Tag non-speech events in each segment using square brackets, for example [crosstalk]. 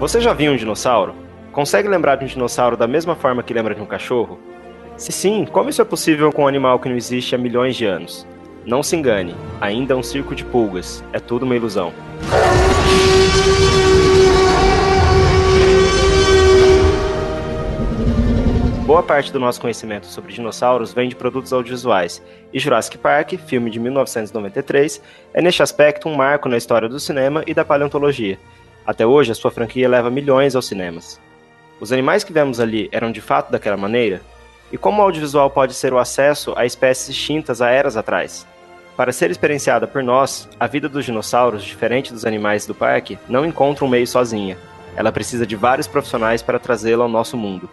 Você já viu um dinossauro? Consegue lembrar de um dinossauro da mesma forma que lembra de um cachorro? Se sim, como isso é possível com um animal que não existe há milhões de anos? Não se engane, ainda é um circo de pulgas, é tudo uma ilusão. Boa parte do nosso conhecimento sobre dinossauros vem de produtos audiovisuais, e Jurassic Park, filme de 1993, é neste aspecto um marco na história do cinema e da paleontologia. Até hoje, a sua franquia leva milhões aos cinemas. Os animais que vemos ali eram de fato daquela maneira? E como o audiovisual pode ser o acesso a espécies extintas há eras atrás? Para ser experienciada por nós, a vida dos dinossauros, diferente dos animais do parque, não encontra um meio sozinha. Ela precisa de vários profissionais para trazê-la ao nosso mundo.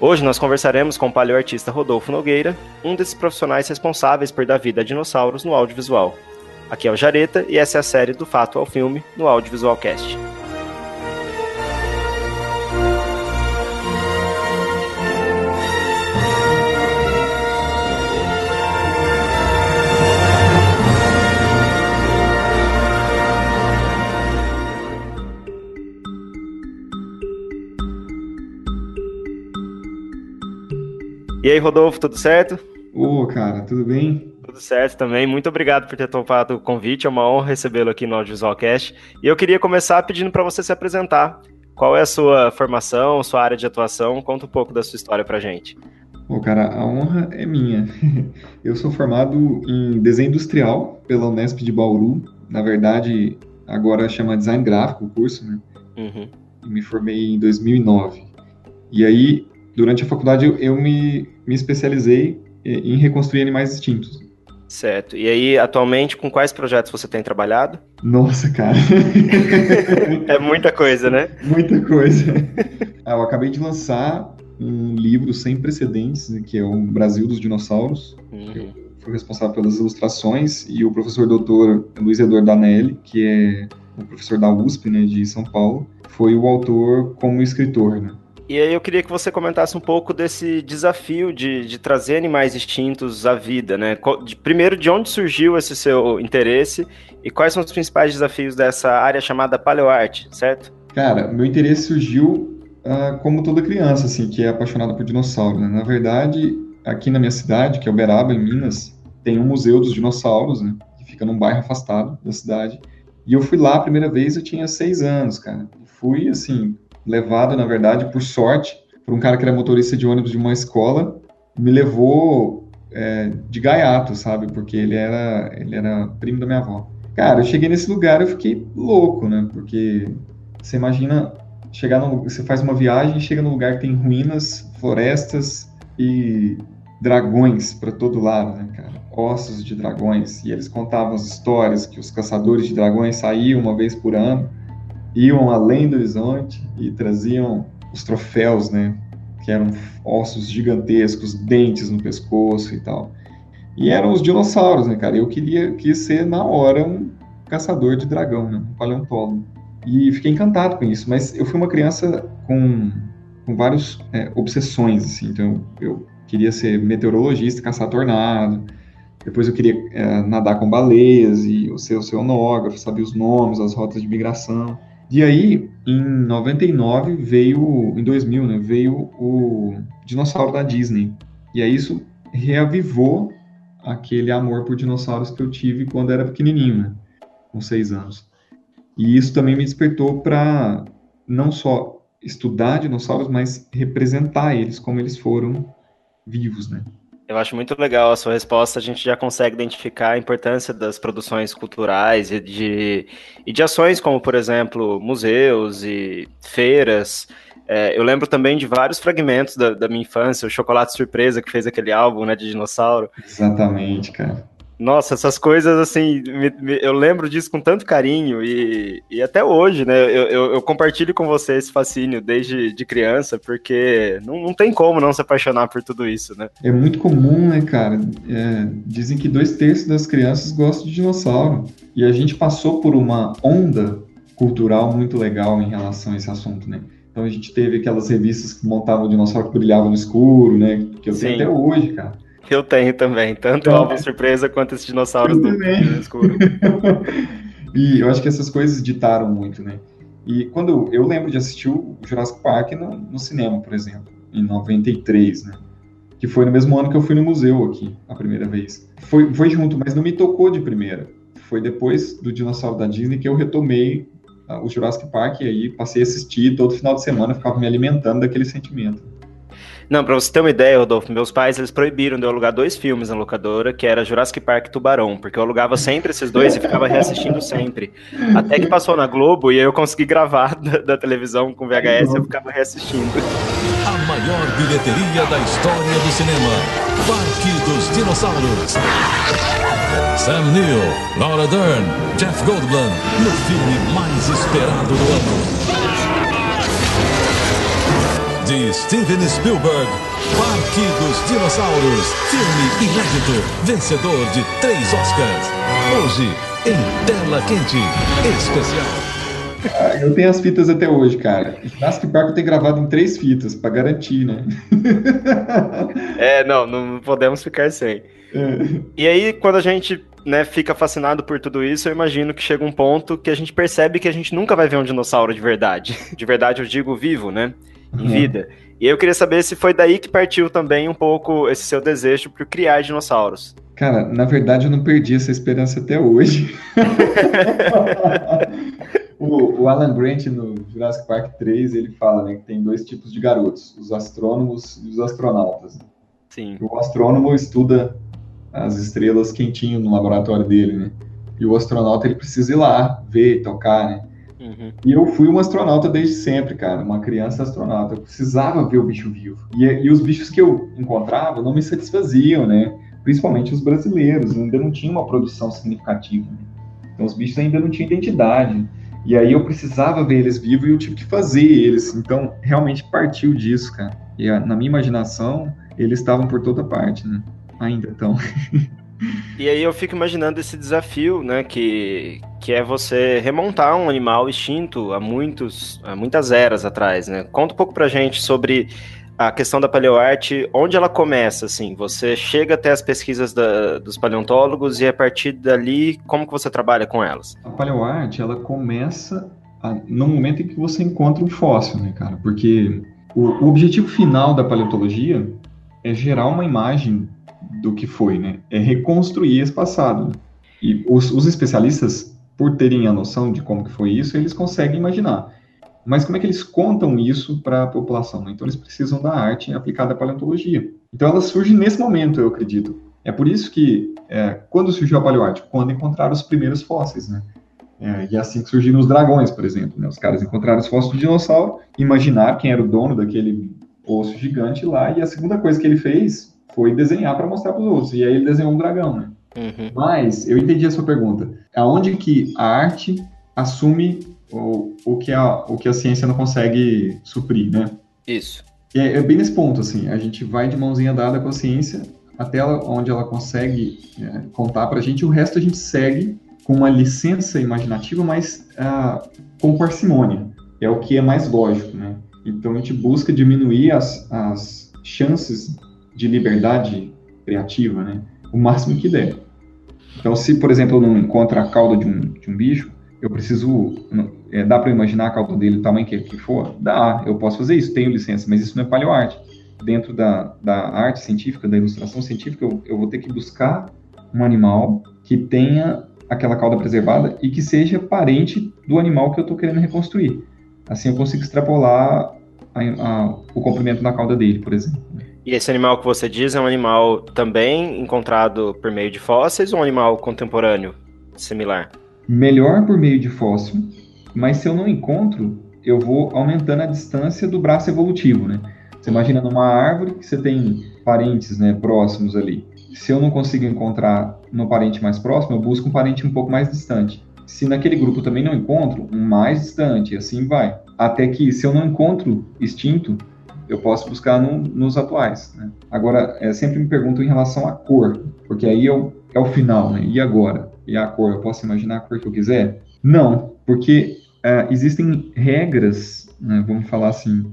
Hoje nós conversaremos com o paleoartista Rodolfo Nogueira, um desses profissionais responsáveis por dar vida a dinossauros no audiovisual. Aqui é o Jareta e essa é a série do Fato ao Filme no Audiovisual Cast. E aí, Rodolfo, tudo certo? Ô, cara, tudo bem? Tudo certo também. Muito obrigado por ter topado o convite. É uma honra recebê-lo aqui no Audiovisualcast. E eu queria começar pedindo para você se apresentar. Qual é a sua formação, sua área de atuação? Conta um pouco da sua história pra gente. Ô, cara, a honra é minha. [laughs] Eu sou formado em desenho industrial pela Unesp de Bauru. Na verdade, agora chama design gráfico o curso, né? Uhum. E me formei em 2009. E aí, durante a faculdade, eu, eu me, me especializei em reconstruir animais extintos. Certo. E aí, atualmente, com quais projetos você tem trabalhado? Nossa, cara. [laughs] é muita coisa, né? Muita coisa. [laughs] Ah, eu acabei de lançar um livro sem precedentes, né, que é o Brasil dos Dinossauros. Uhum. Eu fui responsável pelas ilustrações e o professor doutor Luiz Eduardo Danelli, que é o professor da USP, né, de São Paulo, foi o autor como escritor, né? E aí eu queria que você comentasse um pouco desse desafio de, de trazer animais extintos à vida, né? Primeiro, de onde surgiu esse seu interesse e quais são os principais desafios dessa área chamada paleoarte, certo? Cara, meu interesse surgiu uh, como toda criança, assim, que é apaixonada por dinossauro, né? Na verdade, aqui na minha cidade, que é Uberaba, em Minas, tem um museu dos dinossauros, né? Que fica num bairro afastado da cidade. E eu fui lá a primeira vez, eu tinha seis anos, cara. Fui, assim, levado, na verdade, por sorte, por um cara que era motorista de ônibus de uma escola, me levou é, de gaiato, sabe? Porque ele era, ele era primo da minha avó. Cara, eu cheguei nesse lugar eu fiquei louco, né? Porque você imagina chegar no, você faz uma viagem, chega num lugar que tem ruínas, florestas e dragões para todo lado, né, cara? Ossos de dragões. E eles contavam as histórias que os caçadores de dragões saíam uma vez por ano iam além do horizonte e traziam os troféus, né? Que eram ossos gigantescos, dentes no pescoço e tal. E eram os dinossauros, né, cara? Eu queria quis ser na hora um caçador de dragão, né? Um paleontólogo. E fiquei encantado com isso. Mas eu fui uma criança com, com várias é, obsessões, assim. Então eu queria ser meteorologista, caçar tornado. Depois eu queria é, nadar com baleias e ser oceanógrafo, saber os nomes, as rotas de migração. E aí, em 99 veio, em 2000, né, veio o dinossauro da Disney. E aí isso reavivou aquele amor por dinossauros que eu tive quando era pequenininho, né, com seis anos. E isso também me despertou para não só estudar dinossauros, mas representar eles como eles foram vivos, né? Eu acho muito legal a sua resposta. A gente já consegue identificar a importância das produções culturais e de, e de ações como, por exemplo, museus e feiras. É, eu lembro também de vários fragmentos da, da, minha infância, o Chocolate Surpresa, que fez aquele álbum né, de dinossauro. Exatamente, cara. Nossa, essas coisas, assim, me, me, eu lembro disso com tanto carinho e, e até hoje, né? Eu, eu, eu, compartilho com você esse fascínio desde de criança, porque não, não tem como não se apaixonar por tudo isso, né? É muito comum, né, cara? É, dizem que dois terços das crianças gostam de dinossauro. E a gente passou por uma onda cultural muito legal em relação a esse assunto, né? Então a gente teve aquelas revistas que montavam o dinossauro que brilhava no escuro, né? Que eu tenho até hoje, cara. Eu tenho também, tanto o álbum surpresa quanto esses dinossauros do, do escuro. [laughs] e eu acho que essas coisas ditaram muito, né? E quando eu lembro de assistir o Jurassic Park no, no cinema, por exemplo, em 93, né? Que foi no mesmo ano que eu fui no museu aqui, a primeira vez. Foi, foi junto, mas não me tocou de primeira. Foi depois do Dinossauro da Disney que eu retomei uh, o Jurassic Park e aí passei a assistir todo final de semana, ficava me alimentando daquele sentimento. Não, pra você ter uma ideia, Rodolfo, meus pais eles proibiram de eu alugar dois filmes na locadora, que era Jurassic Park e Tubarão, porque eu alugava sempre esses dois e ficava reassistindo sempre. Até que passou na Globo e aí eu consegui gravar [laughs] da, da televisão com VHS e eu ficava reassistindo. A maior bilheteria da história do cinema. Parque dos Dinossauros. Sam Neill, Laura Dern, Jeff Goldblum, no filme mais esperado do ano de Steven Spielberg, Parque dos Dinossauros, filme inédito, vencedor de três Oscars. Hoje, em Tela Quente, especial. Eu tenho as fitas até hoje, cara. Jurassic Park tenho gravado em três fitas, para garantir, né? [laughs] é, não, não podemos ficar sem. É. E aí, quando a gente né, fica fascinado por tudo isso, eu imagino que chega um ponto que a gente percebe que a gente nunca vai ver um dinossauro de verdade. De verdade, eu digo vivo, né? Em vida. E eu queria saber se foi daí que partiu também um pouco esse seu desejo por criar dinossauros. Cara, na verdade eu não perdi essa esperança até hoje. [laughs] o, o, Alan Grant no Jurassic Park 3, ele fala né, que tem dois tipos de garotos, os astrônomos e os astronautas. Sim. O astrônomo estuda as estrelas quentinho no laboratório dele, né? E o astronauta ele precisa ir lá, ver, tocar, né? Uhum. E eu fui um astronauta desde sempre, cara, uma criança astronauta. Eu precisava ver o bicho vivo. E, e os bichos que eu encontrava não me satisfaziam, né? Principalmente os brasileiros, ainda não tinha uma produção significativa. Né? Então os bichos ainda não tinham identidade. E aí eu precisava ver eles vivos e eu tive que fazer eles. Então realmente partiu disso, cara. E na minha imaginação, eles estavam por toda parte, né? Ainda estão. [laughs] E aí eu fico imaginando esse desafio, né, que, que é você remontar um animal extinto há, muitos, há muitas eras atrás, né? Conta um pouco pra gente sobre a questão da paleoarte, onde ela começa, assim? Você chega até as pesquisas da, dos paleontólogos e a partir dali, como que você trabalha com elas? A paleoarte, ela começa a, no momento em que você encontra um fóssil, né, cara? Porque o, o objetivo final da paleontologia é gerar uma imagem do que foi, né? É reconstruir esse passado. E os, os especialistas, por terem a noção de como que foi isso, eles conseguem imaginar. Mas como é que eles contam isso para a população? Né? Então eles precisam da arte aplicada à paleontologia. Então ela surge nesse momento, eu acredito. É por isso que, é, quando surgiu a paleoarte? Quando encontraram os primeiros fósseis, né? É, e é assim que surgiram os dragões, por exemplo. Né? Os caras encontraram os fósseis de dinossauro, imaginaram quem era o dono daquele osso gigante lá, e a segunda coisa que ele fez foi desenhar para mostrar para os outros. E aí ele desenhou um dragão, né? Uhum. Mas eu entendi a sua pergunta. Aonde que a arte assume o, o, que a, o que a ciência não consegue suprir, né? Isso. E é, é bem nesse ponto, assim, a gente vai de mãozinha dada com a ciência até ela, onde ela consegue é, contar para a gente, o resto a gente segue com uma licença imaginativa, mas uh, com parcimônia. É o que é mais lógico, né? Então a gente busca diminuir as, as chances de liberdade criativa, né? O máximo que der. Então, se, por exemplo, eu não encontro a cauda de um, de um bicho, eu preciso. É, dá para imaginar a cauda dele, o tamanho que, que for? Dá, eu posso fazer isso, tenho licença, mas isso não é paleoarte. Dentro da, da arte científica, da ilustração científica, eu, eu vou ter que buscar um animal que tenha aquela cauda preservada e que seja parente do animal que eu estou querendo reconstruir. Assim eu consigo extrapolar a, a, o comprimento da cauda dele, por exemplo. E esse animal que você diz é um animal também encontrado por meio de fósseis ou um animal contemporâneo similar? Melhor por meio de fóssil, mas se eu não encontro, eu vou aumentando a distância do braço evolutivo, né? Você imagina numa árvore que você tem parentes, né, próximos ali. Se eu não consigo encontrar no parente mais próximo, eu busco um parente um pouco mais distante. Se naquele grupo também não encontro, um mais distante, assim vai. Até que se eu não encontro extinto, eu posso buscar no, nos atuais. Né? Agora, é, sempre me pergunto em relação à cor, porque aí eu, é o final, né? E agora? E a cor? Eu posso imaginar a cor que eu quiser? Não, porque é, existem regras, né, vamos falar assim,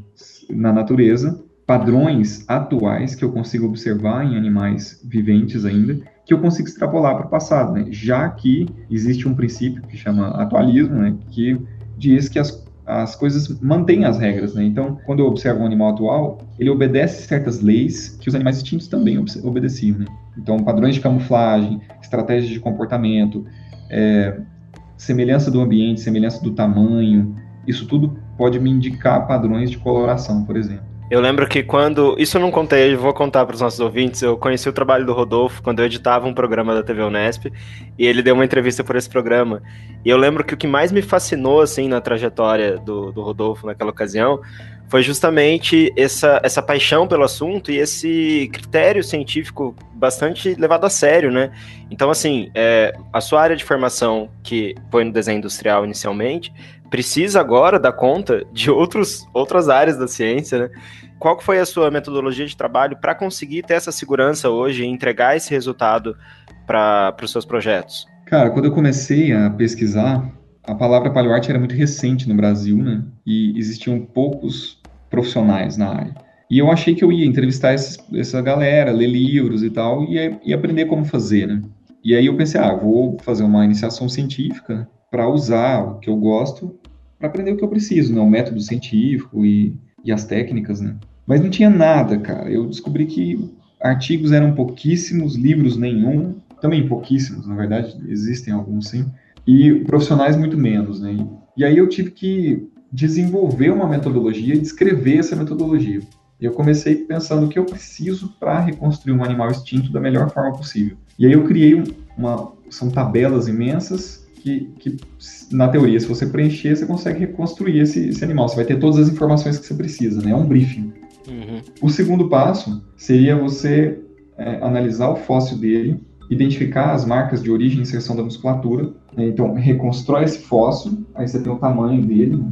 na natureza, padrões atuais que eu consigo observar em animais viventes ainda, que eu consigo extrapolar para o passado, né? já que existe um princípio que chama atualismo, né? que diz que as as coisas mantêm as regras, né? Então, quando eu observo um animal atual, ele obedece certas leis que os animais extintos também obedeciam, né? Então, padrões de camuflagem, estratégias de comportamento, é, semelhança do ambiente, semelhança do tamanho, isso tudo pode me indicar padrões de coloração, por exemplo. Eu lembro que quando. Isso eu não contei, eu vou contar para os nossos ouvintes. Eu conheci o trabalho do Rodolfo quando eu editava um programa da TV Unesp e ele deu uma entrevista por esse programa. E eu lembro que o que mais me fascinou, assim, na trajetória do, do Rodolfo naquela ocasião foi justamente essa, essa paixão pelo assunto e esse critério científico bastante levado a sério, né? Então, assim, é, a sua área de formação, que foi no desenho industrial inicialmente, precisa agora dar conta de outros, outras áreas da ciência, né? Qual que foi a sua metodologia de trabalho para conseguir ter essa segurança hoje e entregar esse resultado para os seus projetos? Cara, quando eu comecei a pesquisar, a palavra paleoarte era muito recente no Brasil, né? E existiam poucos profissionais na área. E eu achei que eu ia entrevistar esses, essa galera, ler livros e tal, e, e aprender como fazer, né? E aí eu pensei, ah, vou fazer uma iniciação científica para usar o que eu gosto para aprender o que eu preciso, né? O método científico e, e as técnicas, né? Mas não tinha nada, cara. Eu descobri que artigos eram pouquíssimos, livros nenhum, também pouquíssimos, na verdade, existem alguns sim, e profissionais muito menos, né? E aí eu tive que desenvolver uma metodologia e descrever essa metodologia. Eu comecei pensando o que eu preciso para reconstruir um animal extinto da melhor forma possível. E aí eu criei uma, são tabelas imensas que, que, na teoria, se você preencher, você consegue reconstruir esse, esse, animal. Você vai ter todas as informações que você precisa, né? É um briefing. Uhum. O segundo passo seria você é, analisar o fóssil dele, identificar as marcas de origem e inserção da musculatura. Né? Então, reconstrói esse fóssil, aí você tem o tamanho dele. Né?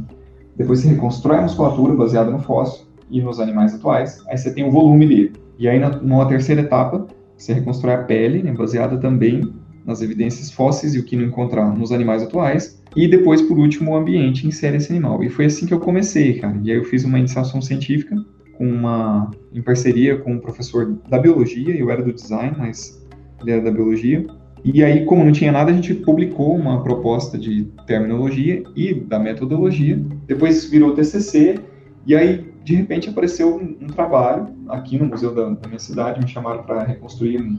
Depois você reconstrói a musculatura baseada no fóssil e nos animais atuais. Aí você tem o volume dele. E aí, na, numa terceira etapa, você reconstrói a pele, né? baseada também nas evidências fósseis e o que não encontrar nos animais atuais. E depois, por último, o ambiente insere esse animal. E foi assim que eu comecei, cara. E aí eu fiz uma iniciação científica com uma, em parceria com um professor da biologia, eu era do design, mas ele era da biologia. E aí, como não tinha nada, a gente publicou uma proposta de terminologia e da metodologia. Depois virou TCC. E aí, de repente, apareceu um, um trabalho aqui no museu da, da minha cidade. Me chamaram para reconstruir um,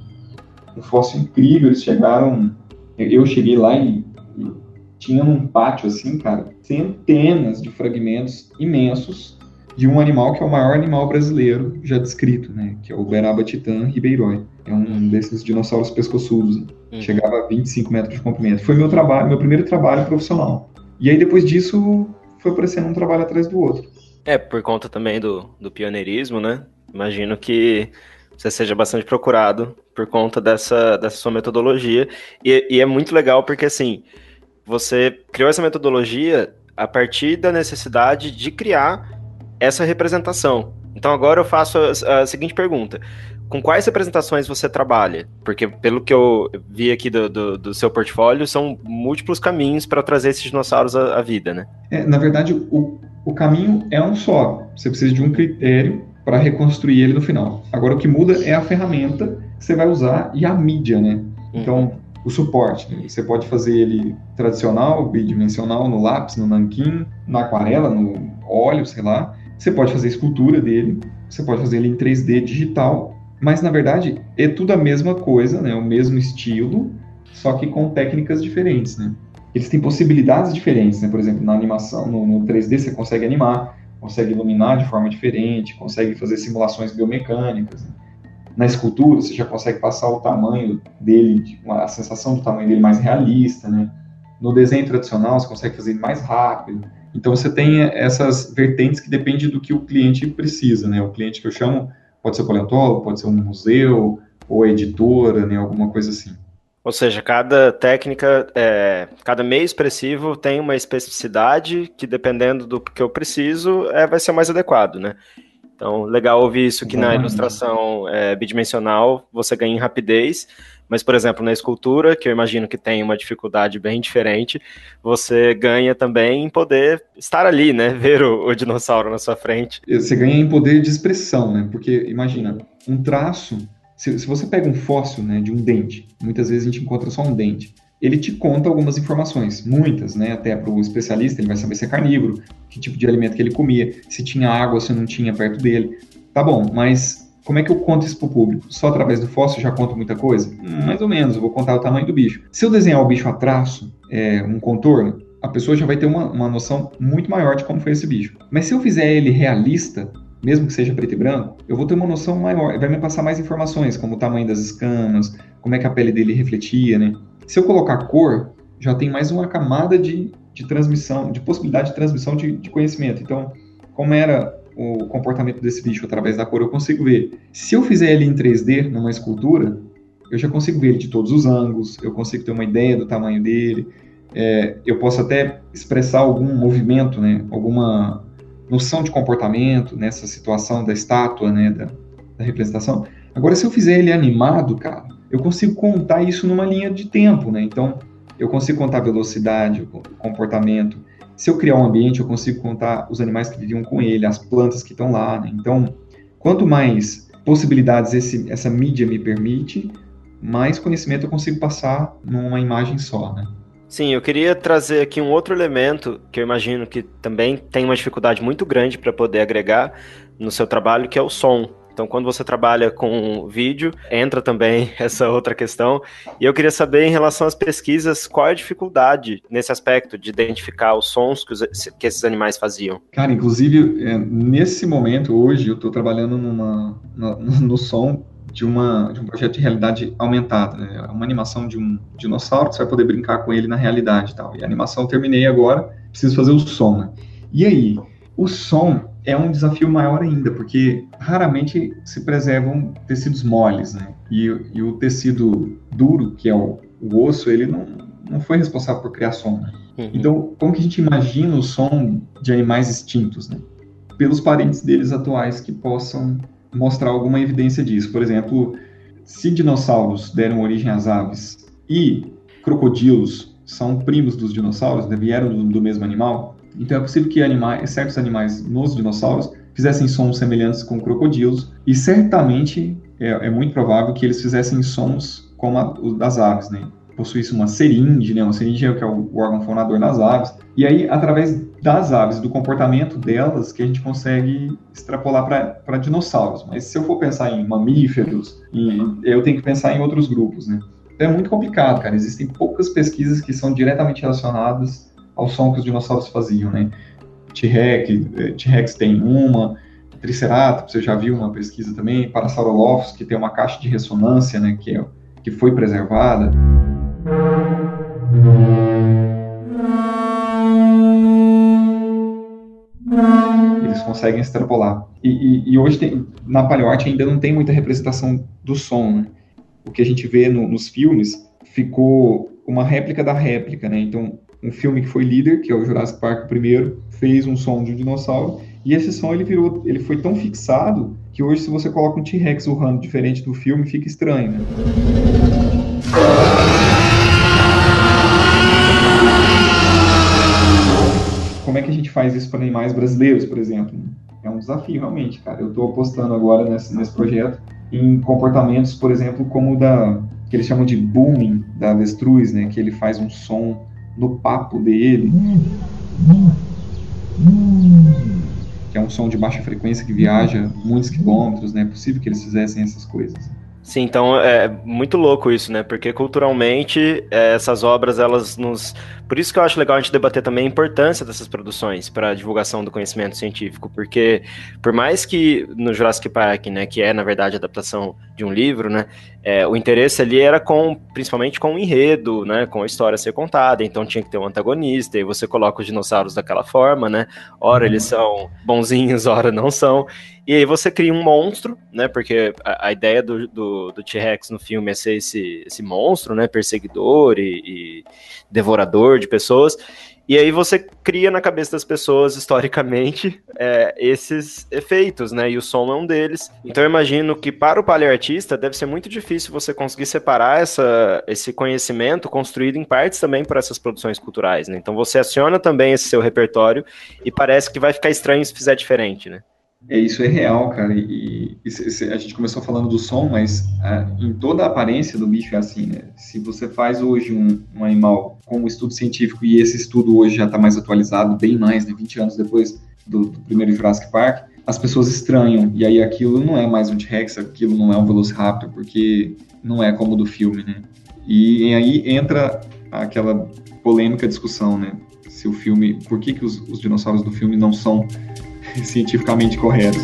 um fóssil incrível. Eles chegaram, eu cheguei lá e, e tinha num pátio assim, cara, centenas de fragmentos imensos de um animal que é o maior animal brasileiro já descrito, né? Que é o Beraba titã ribeiroi. É um uhum. desses dinossauros pescoçudos. Uhum. Chegava a 25 metros de comprimento. Foi meu trabalho, meu primeiro trabalho profissional. E aí depois disso foi aparecendo um trabalho atrás do outro. É, por conta também do, do pioneirismo, né? Imagino que você seja bastante procurado por conta dessa, dessa sua metodologia. E, e, é muito legal porque, assim, você criou essa metodologia a partir da necessidade de criar essa representação. Então, agora eu faço a, a seguinte pergunta. Com quais representações você trabalha? Porque, pelo que eu vi aqui do, do, do seu portfólio, são múltiplos caminhos para trazer esses dinossauros à, à vida, né? É, na verdade, o, o caminho é um só. Você precisa de um critério para reconstruir ele no final. Agora, o que muda é a ferramenta você vai usar e a mídia, né? Então, o suporte. Né? Você pode fazer ele tradicional, bidimensional, no lápis, no nanquim, na aquarela, no óleo, sei lá. Você pode fazer escultura dele, você pode fazer ele em 3D digital, mas na verdade é tudo a mesma coisa, né? O mesmo estilo, só que com técnicas diferentes, né? Eles têm possibilidades diferentes, né? Por exemplo, na animação, no, no 3D você consegue animar, consegue iluminar de forma diferente, consegue fazer simulações biomecânicas. Né? Na escultura, você já consegue passar o tamanho dele, a sensação do tamanho dele mais realista, né? No desenho tradicional, você consegue fazer mais rápido. Então, você tem essas vertentes que depende do que o cliente precisa, né? O cliente que eu chamo pode ser paleontólogo, pode ser um museu, ou editora, né? Alguma coisa assim. Ou seja, cada técnica, é, cada meio expressivo tem uma especificidade que, dependendo do que eu preciso, é, vai ser mais adequado, né? Então, legal ouvir isso que na ilustração é, bidimensional você ganha em rapidez, mas, por exemplo, na escultura, que eu imagino que tem uma dificuldade bem diferente, você ganha também em poder estar ali, né? [laughs] Ver o, o dinossauro na sua frente. Você ganha em poder de expressão, né? Porque, imagina, um traço se, se, você pega um fóssil né, de um dente, muitas vezes a gente encontra só um dente. Ele te conta algumas informações, muitas, né? Até para o especialista, ele vai saber se é carnívoro, que tipo de alimento que ele comia, se tinha água, se não tinha perto dele. Tá bom, mas como é que eu conto isso para o público? Só através do fóssil já conto muita coisa? Hum, mais ou menos, eu vou contar o tamanho do bicho. Se eu desenhar o bicho a traço, é, um contorno, a pessoa já vai ter uma, uma noção muito maior de como foi esse bicho. Mas se eu fizer ele realista, mesmo que seja preto e branco, eu vou ter uma noção maior, vai me passar mais informações, como o tamanho das escamas, como é que a pele dele refletia, né? Se eu colocar cor, já tem mais uma camada de, de transmissão, de possibilidade de transmissão de, de conhecimento. Então, como era o comportamento desse bicho através da cor, eu consigo ver. Se eu fizer ele em 3D, numa escultura, eu já consigo ver ele de todos os ângulos, eu consigo ter uma ideia do tamanho dele, é, eu posso até expressar algum movimento, né, alguma noção de comportamento nessa situação da estátua, né, da, da representação. Agora, se eu fizer ele animado, cara, eu consigo contar isso numa linha de tempo, né? Então, eu consigo contar a velocidade, o comportamento. Se eu criar um ambiente, eu consigo contar os animais que viviam com ele, as plantas que estão lá, né? Então, quanto mais possibilidades esse, essa mídia me permite, mais conhecimento eu consigo passar numa imagem só, né? Sim, eu queria trazer aqui um outro elemento que eu imagino que também tem uma dificuldade muito grande para poder agregar no seu trabalho, que é o som. Então, quando você trabalha com vídeo, entra também [laughs] essa outra questão. E eu queria saber, em relação às pesquisas, qual é a dificuldade nesse aspecto de identificar os sons que, os, que esses animais faziam? Cara, inclusive, é, nesse momento, hoje, eu estou trabalhando numa, no, som de, uma, de um projeto de realidade aumentada. Né? É uma animação de um dinossauro, você vai poder brincar com ele na realidade e tal. E a animação eu terminei agora, preciso fazer o som, né? E aí, o som é um desafio maior ainda, porque raramente se preservam tecidos moles, né? E, e o tecido duro, que é o, o, osso, ele não, não foi responsável por criar som, né? Uhum. Então, como que a gente imagina o som de animais extintos, né? Pelos parentes deles atuais que possam mostrar alguma evidência disso. Por exemplo, se dinossauros deram origem às aves e crocodilos são primos dos dinossauros, né, vieram do, do mesmo animal, então é possível que animais, certos animais nos dinossauros fizessem sons semelhantes com crocodilos e certamente é, é muito provável que eles fizessem sons como a, os das aves, né? Possuísse uma seringe, né? Uma seringe é o que é o órgão fonador das aves. E aí, através das aves, do comportamento delas, que a gente consegue extrapolar para dinossauros. Mas se eu for pensar em mamíferos, em, eu tenho que pensar em outros grupos, né? Então é muito complicado, cara. Existem poucas pesquisas que são diretamente relacionadas ao som que os dinossauros faziam, né? T-Rex, eh, T-Rex tem uma, Triceratops, você já viu uma pesquisa também, Parasaurolophus, que tem uma caixa de ressonância, né, que, é, que foi preservada. Eles conseguem extrapolar. E, e, e hoje, tem, na paleoarte, ainda não tem muita representação do som. Né? O que a gente vê no, nos filmes ficou uma réplica da réplica. Né? Então, um filme que foi líder, que é o Jurassic Park primeiro, fez um som de um dinossauro, e esse som ele virou, ele foi tão fixado que hoje se você coloca um T-Rex urrando diferente do filme, fica estranho, né? como é que a gente faz isso para animais brasileiros, por exemplo? É um desafio, realmente, cara. Eu estou apostando agora nesse, nesse projeto em comportamentos, por exemplo, como o da que eles chamam de booming da avestruz, né? Que ele faz um som no papo dele, que é um som de baixa frequência que viaja muitos quilômetros, né? É possível que eles fizessem essas coisas. Sim, então é muito louco isso, né? Porque culturalmente é, essas obras elas nos por isso que eu acho legal a gente debater também a importância dessas produções para a divulgação do conhecimento científico, porque por mais que no Jurassic Park, né, que é na verdade a adaptação de um livro, né, é, o interesse ali era com, principalmente com o enredo, né, com a história a ser contada, então tinha que ter um antagonista, e você coloca os dinossauros daquela forma, né, ora eles são bonzinhos, [laughs] ora não são, e aí você cria um monstro, né, porque a, a ideia do, do, do T-Rex no filme é ser esse, esse monstro, né, perseguidor e, e devorador de pessoas. E aí você cria na cabeça das pessoas, historicamente, [laughs] é, esses efeitos, né? E o som é um deles. Então eu imagino que para o paleoartista deve ser muito difícil você conseguir separar essa, esse conhecimento construído em partes também por essas produções culturais, né? Então você aciona também esse seu repertório e parece que vai ficar estranho se fizer diferente, né? É, isso é real, cara. E, e, a gente começou falando do som, mas ah, em toda a aparência do bicho é assim, né? Se você faz hoje um, um animal com um estudo científico e esse estudo hoje já está mais atualizado, bem mais, né? 20 anos depois do, do, primeiro Jurassic Park, as pessoas estranham. E aí aquilo não é mais um T-Rex, aquilo não é um Velociraptor, porque não é como do filme, né? E, e aí entra aquela polêmica discussão, né? Se o filme, por que, que os, os dinossauros do filme não são cientificamente corretos.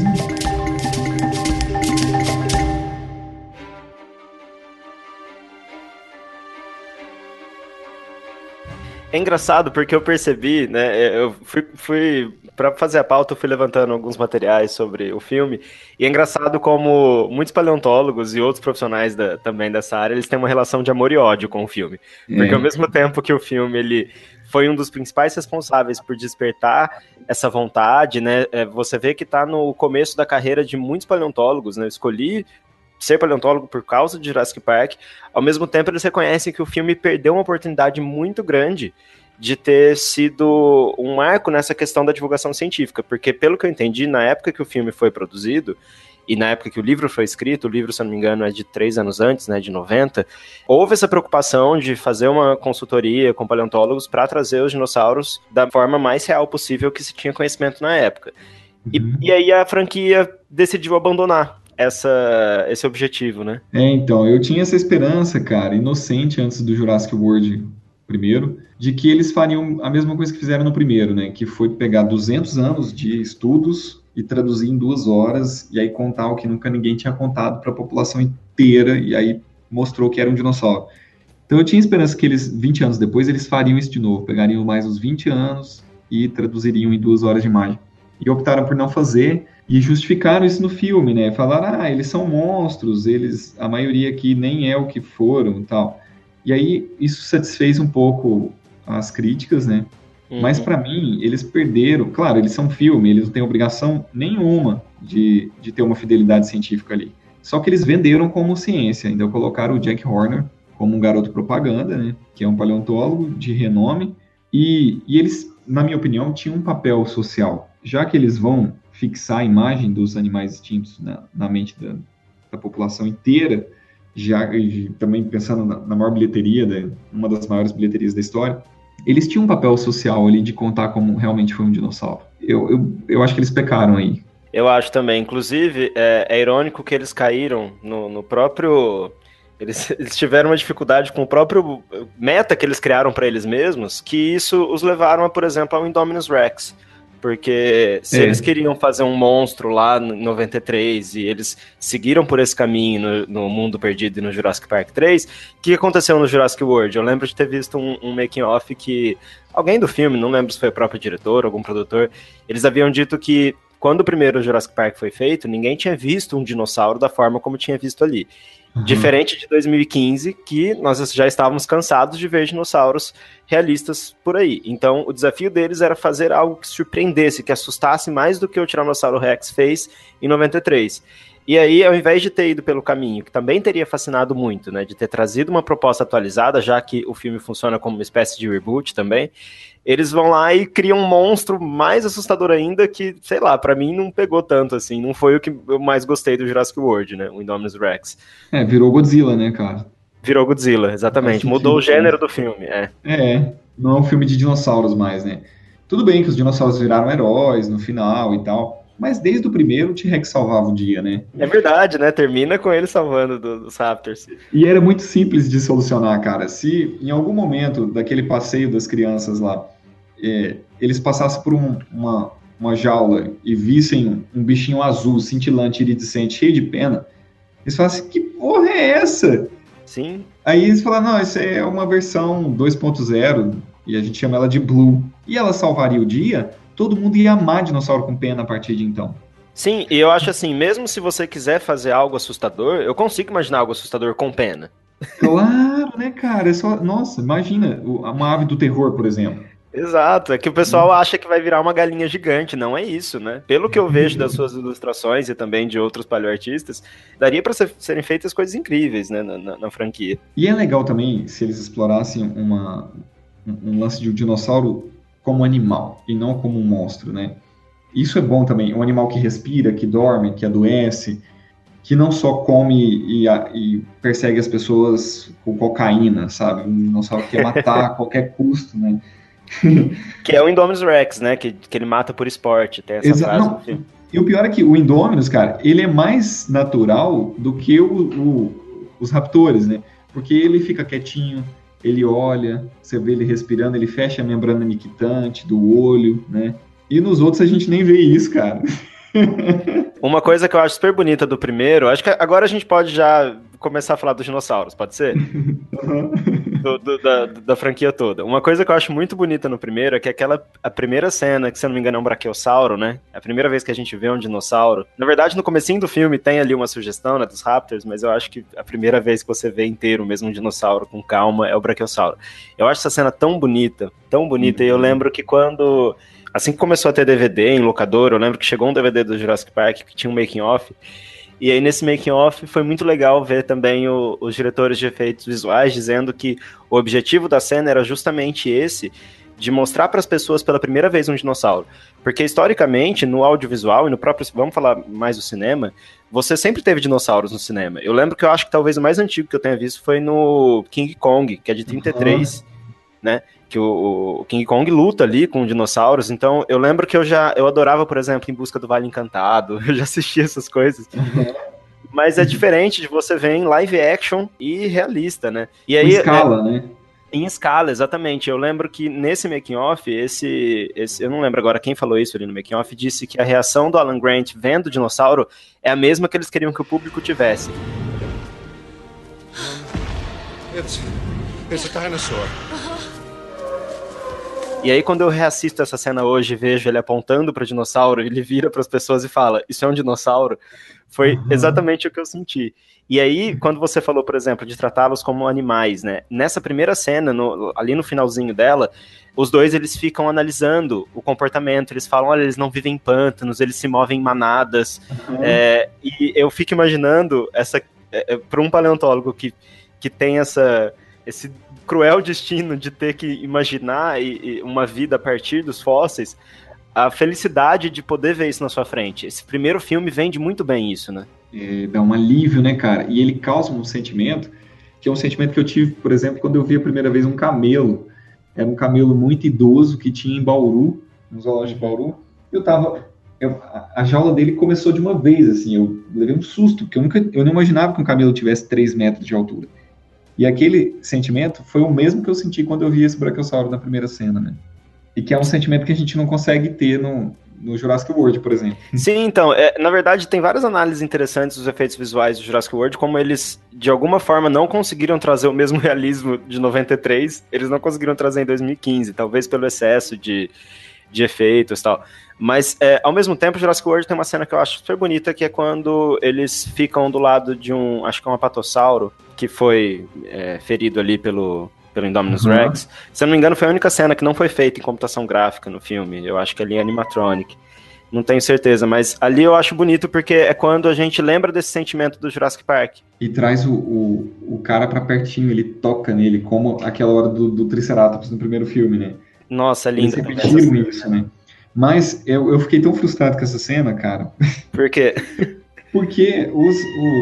É engraçado porque eu percebi, né? Eu fui, fui para fazer a pauta, eu fui levantando alguns materiais sobre o filme. E é engraçado como muitos paleontólogos e outros profissionais da, também dessa área, eles têm uma relação de amor e ódio com o filme. Porque é. ao mesmo tempo que o filme ele foi um dos principais responsáveis por despertar essa vontade, né? É, você vê que está no começo da carreira de muitos paleontólogos, né? Eu escolhi ser paleontólogo por causa de Jurassic Park. Ao mesmo tempo, eles reconhecem que o filme perdeu uma oportunidade muito grande de ter sido um marco nessa questão da divulgação científica, porque pelo que eu entendi, na época que o filme foi produzido, e na época que o livro foi escrito, o livro, se não me engano, é de três anos antes, né, de 90, houve essa preocupação de fazer uma consultoria com paleontólogos para trazer os dinossauros da forma mais real possível que se tinha conhecimento na época. Uhum. E, e aí a franquia decidiu abandonar essa, esse objetivo, né? É, então, eu tinha essa esperança, cara, inocente antes do Jurassic World primeiro, de que eles fariam a mesma coisa que fizeram no primeiro, né? Que foi pegar 200 anos de estudos e traduzir em duas horas e aí contar o que nunca ninguém tinha contado para a população inteira e aí mostrou que era um dinossauro. Então eu tinha esperança que eles, 20 anos depois, eles fariam isso de novo, pegariam mais os 20 anos e traduziriam em duas horas de imagem. E optaram por não fazer e justificaram isso no filme, né? Falaram, ah, eles são monstros, eles, a maioria aqui nem é o que foram e tal. E aí isso satisfez um pouco as críticas, né? Uhum. Mas para mim, eles perderam. Claro, eles são filme, eles não têm obrigação nenhuma de, de ter uma fidelidade científica ali. Só que eles venderam como ciência. Ainda colocaram o Jack Horner como um garoto propaganda, né? Que é um paleontólogo de renome. E, e eles, na minha opinião, tinham um papel social. Já que eles vão fixar a imagem dos animais extintos na, na mente da, da população inteira, já também pensando na, na maior bilheteria, da, uma das maiores bilheterias da história, eles tinham um papel social ali de contar como realmente foi um dinossauro. Eu, eu, eu acho que eles pecaram aí. Eu acho também. Inclusive, é, é irônico que eles caíram no, no próprio. Eles, [laughs] eles, tiveram uma dificuldade com o próprio meta que eles criaram para eles mesmos, que isso os levaram por exemplo, ao Indominus Rex. Porque se é. eles queriam fazer um monstro lá em 93 e eles seguiram por esse caminho no, no, Mundo Perdido e no Jurassic Park 3, o que aconteceu no Jurassic World? Eu lembro de ter visto um, um making-off que alguém do filme, não lembro se foi o próprio diretor, algum produtor, eles haviam dito que quando o primeiro Jurassic Park foi feito, ninguém tinha visto um dinossauro da forma como tinha visto ali. Uhum. Diferente de 2015, que nós já estávamos cansados de ver dinossauros realistas por aí. Então, o desafio deles era fazer algo que surpreendesse, que assustasse mais do que o Tiranossauro Rex fez em 93. E aí, ao invés de ter ido pelo caminho, que também teria fascinado muito, né, de ter trazido uma proposta atualizada, já que o filme funciona como uma espécie de reboot também, eles vão lá e criam um monstro mais assustador ainda que, sei lá, para mim não pegou tanto assim, não foi o que eu mais gostei do Jurassic World, né, o Indominus Rex. É, virou Godzilla, né, cara? Virou Godzilla, exatamente, mudou o gênero do filme, é. É, não é um filme de dinossauros mais, né? Tudo bem que os dinossauros viraram heróis no final e tal, mas desde o primeiro o T-Rex salvava o dia, né? É verdade, né? Termina com ele salvando do, dos Raptors. E era muito simples de solucionar, cara. Se em algum momento daquele passeio das crianças lá, é, eles passassem por um, uma, uma jaula e vissem um bichinho azul, cintilante, iridescente, cheio de pena, eles falassem, que porra é essa? Sim. Aí eles falaram, não, isso é uma versão 2.0 e a gente chama ela de Blue. E ela salvaria o dia todo mundo ia amar dinossauro com pena a partir de então. Sim, e eu acho assim, mesmo se você quiser fazer algo assustador, eu consigo imaginar algo assustador com pena. Claro, né, cara? É só... Nossa, imagina uma ave do terror, por exemplo. Exato, é que o pessoal acha que vai virar uma galinha gigante, não é isso, né? Pelo que eu vejo das suas ilustrações e também de outros paleoartistas, daria para ser, serem feitas coisas incríveis, né, na, na, na, franquia. E é legal também se eles explorassem uma, um lance de um dinossauro como animal e não como um monstro, né? isso é bom também. Um animal que respira, que dorme, que adoece, que não só come e, e persegue as pessoas com cocaína, sabe? Um dinossauro que quer matar a [laughs] qualquer custo, né? [laughs] que é o Indominus Rex, né? Que, que ele mata por esporte. Tem essa Exato. frase. E o pior é que o Indominus, cara, ele é mais natural do que o, o, os raptores, né? Porque ele fica quietinho, ele olha, você vê ele respirando, ele fecha a membrana niquitante do olho, né? E nos outros a gente nem vê isso, cara. [laughs] Uma coisa que eu acho super bonita do primeiro, acho que agora a gente pode já começar a falar dos dinossauros, pode ser? [laughs] Do, do, da, da, franquia toda. Uma coisa que eu acho muito bonita no primeiro é que aquela a primeira cena, que se eu não me engano é um braquiossauro, né? É a primeira vez que a gente vê um dinossauro. Na verdade, no comecinho do filme tem ali uma sugestão, né, dos Raptors, mas eu acho que a primeira vez que você vê inteiro mesmo um dinossauro com calma é o braquiossauro. Eu acho essa cena tão bonita, tão bonita, uhum. e eu lembro que quando assim que começou a ter DVD em locador, eu lembro que chegou um DVD do Jurassic Park que tinha um making off e aí, nesse making off, foi muito legal ver também o, os diretores de efeitos visuais dizendo que o objetivo da cena era justamente esse, de mostrar para as pessoas pela primeira vez um dinossauro. Porque, historicamente, no audiovisual e no próprio. Vamos falar mais do cinema. Você sempre teve dinossauros no cinema. Eu lembro que eu acho que talvez o mais antigo que eu tenha visto foi no King Kong, que é de 33, uhum. Né? que o, o, King Kong luta ali com dinossauros, então eu lembro que eu já eu adorava, por exemplo, Em Busca do Vale Encantado, [laughs] eu já assisti essas coisas. Uhum. Mas é diferente de você ver em live action e realista, né? E aí, em escala, é, né? Em escala, exatamente. Eu lembro que nesse making off, esse, esse, eu não lembro agora quem falou isso ali no making off, disse que a reação do Alan Grant vendo o dinossauro é a mesma que eles queriam que o público tivesse. It's, it's a dinosaur. E aí, quando eu reassisto essa cena hoje e vejo ele apontando para o dinossauro, ele vira para as pessoas e fala: Isso é um dinossauro. Foi uhum. exatamente o que eu senti. E aí, quando você falou, por exemplo, de tratá-los como animais, né? Nessa primeira cena, no, ali no finalzinho dela, os dois eles ficam analisando o comportamento. Eles falam: olha, eles não vivem em pântanos, eles se movem em manadas. Uhum. É, e eu fico imaginando essa. É, é para um paleontólogo que, que tem essa, esse cruel destino de ter que imaginar uma vida a partir dos fósseis, a felicidade de poder ver isso na sua frente. Esse primeiro filme vende muito bem isso, né? É, dá um alívio, né, cara? E ele causa um sentimento, que é um sentimento que eu tive, por exemplo, quando eu vi a primeira vez um camelo. Era um camelo muito idoso que tinha em Bauru, no zoológico de Bauru. Eu tava. Eu, a, a jaula dele começou de uma vez, assim, eu levei um susto, porque eu nunca eu não imaginava que um camelo tivesse 3 metros de altura. E aquele sentimento foi o mesmo que eu senti quando eu vi esse Brachiosauro na primeira cena, né? E que é um sentimento que a gente não consegue ter no, no Jurassic World, por exemplo. Sim, então, é, na verdade tem várias análises interessantes dos efeitos visuais do Jurassic World, como eles, de alguma forma, não conseguiram trazer o mesmo [laughs] realismo de 93, eles não conseguiram trazer em 2015, talvez pelo excesso de, de efeitos e tal. Mas, é, ao mesmo tempo, Jurassic World tem uma cena que eu acho super bonita, que é quando eles ficam do lado de um, acho que é um apatossauro, que foi é, ferido ali pelo, pelo Indominus uhum. Rex. Se eu não me engano, foi a única cena que não foi feita em computação gráfica no filme. Eu acho que ali é animatronic. Não tenho certeza, mas ali eu acho bonito porque é quando a gente lembra desse sentimento do Jurassic Park. E traz o, o, o cara pra pertinho, ele toca nele, como aquela hora do, do Triceratops no primeiro filme, né? Nossa, é lindo. Eles repetiram isso, né? Mas eu, eu fiquei tão frustrado com essa cena, cara. [laughs] Por quê? Porque os,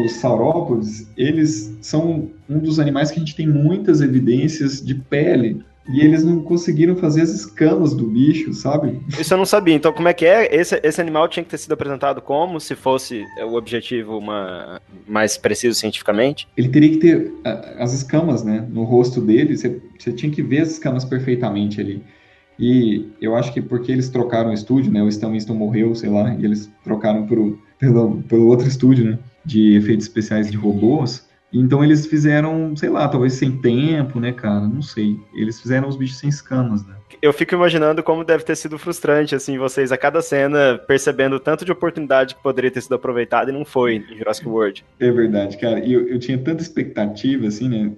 os saurópodes, eles são um dos animais que a gente tem muitas evidências de pele. E eles não conseguiram fazer as escamas do bicho, sabe? Isso eu não sabia. Então, como é que é? Esse, esse animal tinha que ter sido apresentado como, se fosse o objetivo uma, mais preciso cientificamente? Ele teria que ter as escamas, né? No rosto dele, você, você tinha que ver as escamas perfeitamente ali. E eu acho que porque eles trocaram o estúdio, né? O Stan Winston morreu, sei lá, e eles trocaram pro, pelo, pelo outro estúdio, né? De efeitos especiais de robôs. Então eles fizeram, sei lá, talvez sem tempo, né, cara? Não sei. Eles fizeram os bichos sem escamas, né? Eu fico imaginando como deve ter sido frustrante, assim, vocês a cada cena percebendo tanto de oportunidade que poderia ter sido aproveitada e não foi em Jurassic World. É verdade, cara. E eu, eu tinha tanta expectativa, assim, né?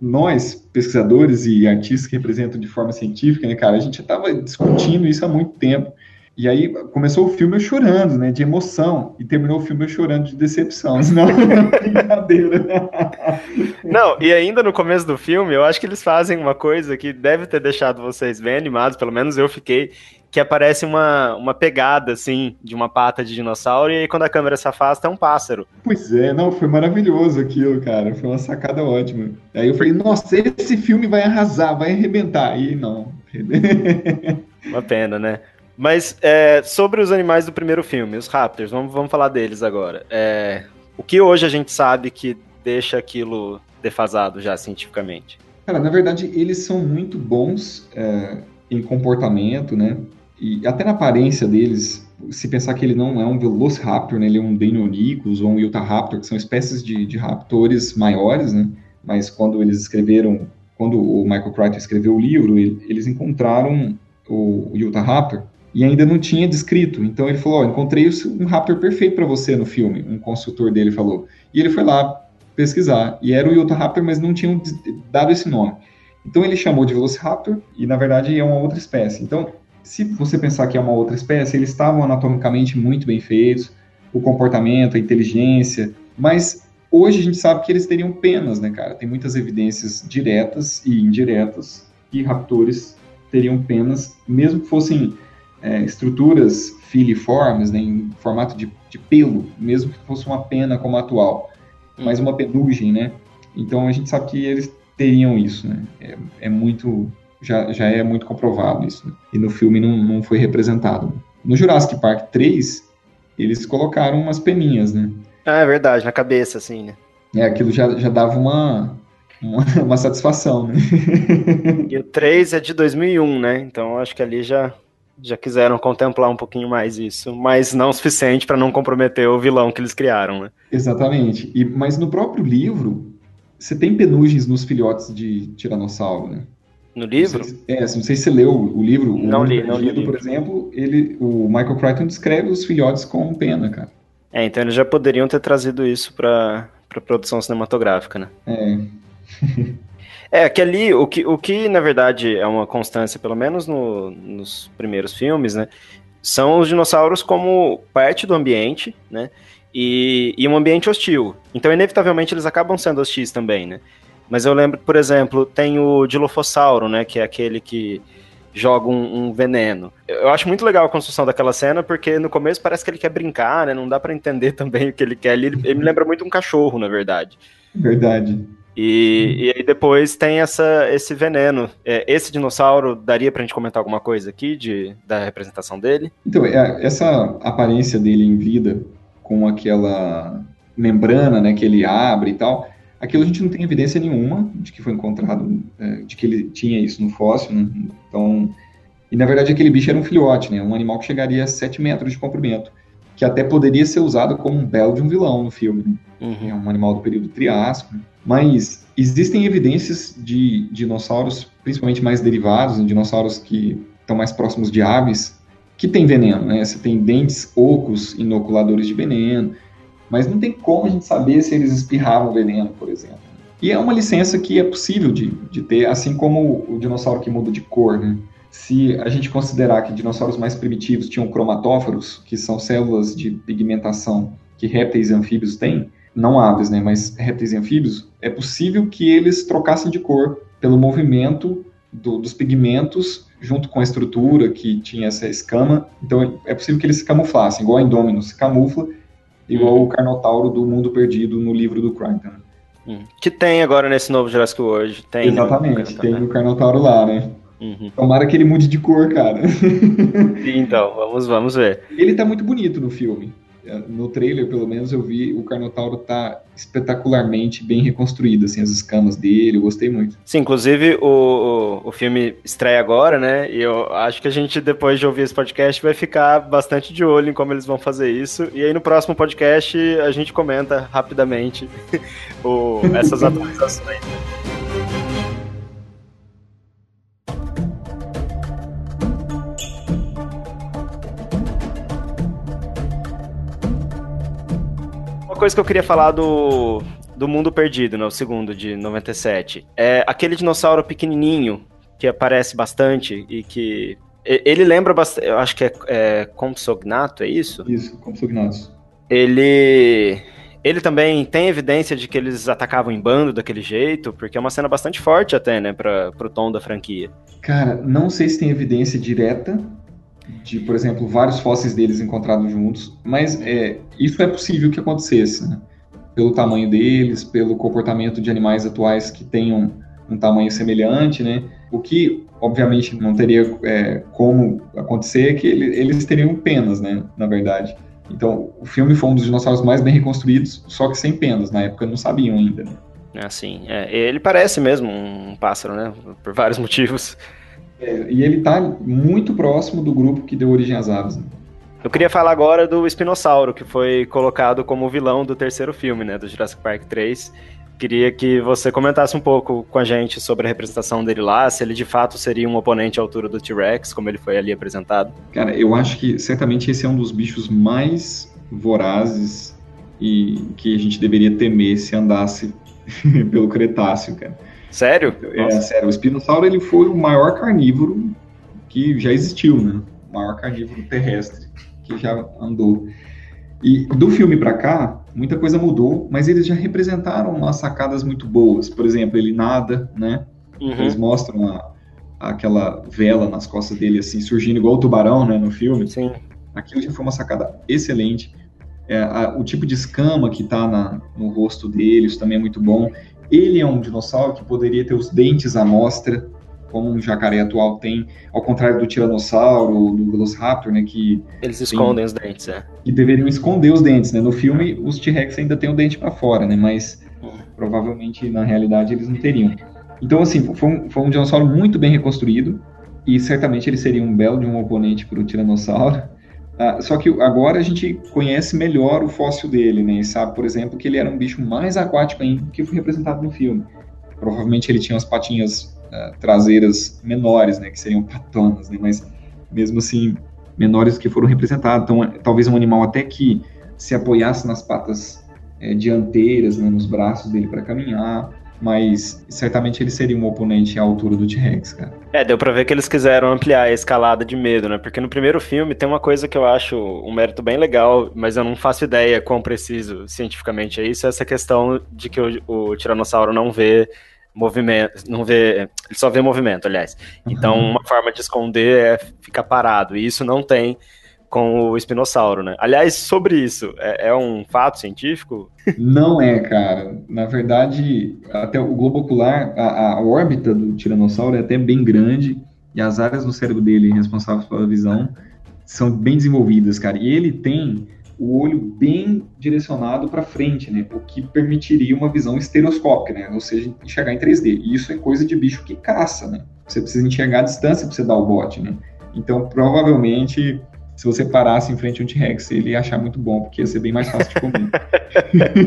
Nós, pesquisadores e artistas que representam de forma científica, né, cara, a gente já estava discutindo isso há muito tempo. E aí começou o filme eu chorando, né, de emoção, e terminou o filme eu chorando de decepção. [laughs] Senão, brincadeira. [laughs] Não, e ainda no começo do filme, eu acho que eles fazem uma coisa que deve ter deixado vocês bem animados, pelo menos eu fiquei, que aparece uma, uma pegada, assim, de uma pata de dinossauro, e aí quando a câmera se afasta é um pássaro. Pois é, não, foi maravilhoso aquilo, cara. Foi uma sacada ótima. Aí eu falei, nossa, esse filme vai arrasar, vai arrebentar. E não. [laughs] uma pena, né? Mas é, sobre os animais do primeiro filme, os Raptors, vamos, vamos falar deles agora. É, o que hoje a gente sabe que deixa aquilo defasado já cientificamente? Cara, na verdade, eles são muito bons é, em comportamento, né? E até na aparência deles, se pensar que ele não é um Velociraptor, né? Ele é um Deinonychus ou um Utahraptor, que são espécies de, de raptores maiores, né? Mas quando eles escreveram, quando o Michael Crichton escreveu o livro, ele, eles encontraram o Utahraptor e ainda não tinha descrito. Então ele falou: oh, encontrei um raptor perfeito para você no filme. Um consultor dele falou. E ele foi lá pesquisar. E era o Utahraptor, mas não tinham dado esse nome. Então ele chamou de Velociraptor e na verdade é uma outra espécie. Então, se você pensar que é uma outra espécie, eles estavam anatomicamente muito bem feitos, o comportamento, a inteligência, mas hoje a gente sabe que eles teriam penas, né, cara? Tem muitas evidências diretas e indiretas que raptores teriam penas, mesmo que fossem é, estruturas filiformes, né, em formato de, de, pelo, mesmo que fosse uma pena como a atual, mas uma penugem, né? Então a gente sabe que eles teriam isso, né? É, é muito, já, já é muito comprovado isso. Né? E no filme não, não foi representado. No Jurassic Park 3, eles colocaram umas peninhas, né? Ah, é verdade, na cabeça, assim, né? É, aquilo já, já dava uma, uma, [laughs] uma satisfação, né? [laughs] e o 3 é de 2001, né? Então acho que ali já já quiseram contemplar um pouquinho mais isso, mas não o suficiente para não comprometer o vilão que eles criaram, né? Exatamente. E, mas no próprio livro, você tem penugens nos filhotes de tiranossauro, né? No livro? Não se, é, não sei se você leu o livro. Não o li, não li. Por exemplo, ele, o Michael Crichton descreve os filhotes com pena, cara. É, então eles já poderiam ter trazido isso para para produção cinematográfica, né? É. [laughs] É, que ali, o que, o que na verdade é uma constância, pelo menos no, nos primeiros filmes, né? São os dinossauros como parte do ambiente, né? E, e um ambiente hostil. Então, inevitavelmente, eles acabam sendo hostis também, né? Mas eu lembro, por exemplo, tem o Dilophosauro, né? Que é aquele que joga um, um, veneno. Eu acho muito legal a construção daquela cena, porque no começo parece que ele quer brincar, né? Não dá para entender [laughs] também o que ele quer. Ele, ele me lembra muito um cachorro, na verdade. Verdade. E, e aí depois tem essa, esse veneno. É, esse dinossauro, daria pra gente comentar alguma coisa aqui de, da representação dele? Então, é, essa aparência dele em vida, com aquela membrana né, que ele abre e tal, aquilo a gente não tem evidência nenhuma de que foi encontrado, é, de que ele tinha isso no fóssil. Né? Então, e na verdade aquele bicho era um filhote, né? um animal que chegaria a 7 metros de comprimento, que até poderia ser usado como um belo de um vilão no filme. Né? Uhum. É um animal do período Triássico. Né? Mas existem evidências de dinossauros, principalmente mais derivados, dinossauros que estão mais próximos de aves, que tem veneno, né? Você tem dentes ocos inoculadores de veneno, mas não tem como a gente saber se eles espirravam veneno, por exemplo. E é uma licença que é possível de, de ter, assim como o dinossauro que muda de cor, né? Se a gente considerar que dinossauros mais primitivos tinham cromatóforos, que são células de pigmentação que répteis e anfíbios têm, não aves, né, mas répteis e anfíbios, é possível que eles trocassem de cor pelo movimento do, dos pigmentos junto com a estrutura que tinha essa escama. Então é possível que eles se camuflassem, igual a Indominus se camufla, igual uhum. o Carnotauro do Mundo Perdido no livro do Crichton. Uhum. Que tem agora nesse novo Jurassic World. Tem Exatamente, tem o Carnotauro lá, né? Uhum. Tomara que ele mude de cor, cara. [laughs] então, vamos, vamos ver. Ele tá muito bonito no filme no trailer, pelo menos, eu vi o Carnotauro tá espetacularmente bem reconstruído, assim, as escamas dele, eu gostei muito. Sim, inclusive o, o, o, filme estreia agora, né, e eu acho que a gente, depois de ouvir esse podcast, vai ficar bastante de olho em como eles vão fazer isso, e aí no próximo podcast a gente comenta rapidamente [laughs] o, essas atualizações. Coisa que eu queria falar do, do Mundo Perdido, né? O segundo, de 97. É aquele dinossauro pequenininho que aparece bastante e que... Ele lembra bastante... Eu acho que é, é Compsognato, é isso? Isso, Compsognato. Ele... Ele também tem evidência de que eles atacavam em bando daquele jeito, porque é uma cena bastante forte até, né, para pro tom da franquia. Cara, não sei se tem evidência direta, de, por exemplo, vários fósseis deles encontrados juntos, mas é, isso é possível que acontecesse, né? pelo tamanho deles, pelo comportamento de animais atuais que tenham um tamanho semelhante, né? O que, obviamente, não teria é, como acontecer é que ele, eles teriam penas, né? Na verdade. Então, o filme foi um dos dinossauros mais bem reconstruídos, só que sem penas. Na época não sabiam ainda. Né? Assim, é, ele parece mesmo um pássaro, né? Por vários [laughs] motivos. É, e ele está muito próximo do grupo que deu origem às aves. Né? Eu queria falar agora do Espinossauro, que foi colocado como vilão do terceiro filme, né? Do Jurassic Park 3. Queria que você comentasse um pouco com a gente sobre a representação dele lá, se ele de fato seria um oponente à altura do T-Rex, como ele foi ali apresentado. Cara, eu acho que certamente esse é um dos bichos mais vorazes e que a gente deveria temer se andasse [laughs] pelo Cretáceo, cara. Sério? É, Nossa. sério. O espinossauro ele foi o maior carnívoro que já existiu, né? O maior carnívoro terrestre que já andou. E do filme para cá, muita coisa mudou, mas eles já representaram umas sacadas muito boas. Por exemplo, ele nada, né? Uhum. Eles mostram a, aquela vela nas costas dele, assim, surgindo igual o tubarão, né, no filme. Sim. Aquilo já foi uma sacada excelente. É, a, o tipo de escama que tá na, no rosto dele, isso também é muito bom. Ele é um dinossauro que poderia ter os dentes à mostra, como um jacaré atual tem, ao contrário do tiranossauro, do velociraptor, né, que eles escondem tem, os dentes, é. Que deveriam esconder os dentes, né? No filme os T-Rex ainda têm o dente para fora, né? Mas uhum. provavelmente na realidade eles não teriam. Então assim, foi um, foi um dinossauro muito bem reconstruído e certamente ele seria um belo de um oponente para o tiranossauro. Ah, só que agora a gente conhece melhor o fóssil dele, né? E sabe, por exemplo, que ele era um bicho mais aquático ainda que foi representado no filme. Provavelmente ele tinha as patinhas uh, traseiras menores, né, que seriam patonas, né, mas mesmo assim menores que foram representados. Então, talvez um animal até que se apoiasse nas patas é, dianteiras, né, nos braços dele para caminhar, mas certamente ele seria um oponente à altura do T-Rex, cara. É, deu pra ver que eles quiseram ampliar a escalada de medo, né? Porque no primeiro filme tem uma coisa que eu acho um mérito bem legal, mas eu não faço ideia quão preciso cientificamente é isso, é essa questão de que o, o Tiranossauro não vê movimento, não vê, ele só vê movimento, aliás. Então, uhum. uma forma de esconder é ficar parado, e isso não tem com o espinossauro, né? Aliás, sobre isso, é, é, um fato científico? Não é, cara. Na verdade, até o globo ocular, a, a órbita do tiranossauro é até bem grande, e as áreas do cérebro dele responsáveis pela visão são bem desenvolvidas, cara. E ele tem o olho bem direcionado para frente, né? O que permitiria uma visão estereoscópica, né? Ou seja, enxergar em 3D. E isso é coisa de bicho que caça, né? Você precisa enxergar a distância para você dar o bote, né? Então, provavelmente, se você parasse em frente a um T-Rex, ele ia achar muito bom, porque ia ser bem mais fácil de comer.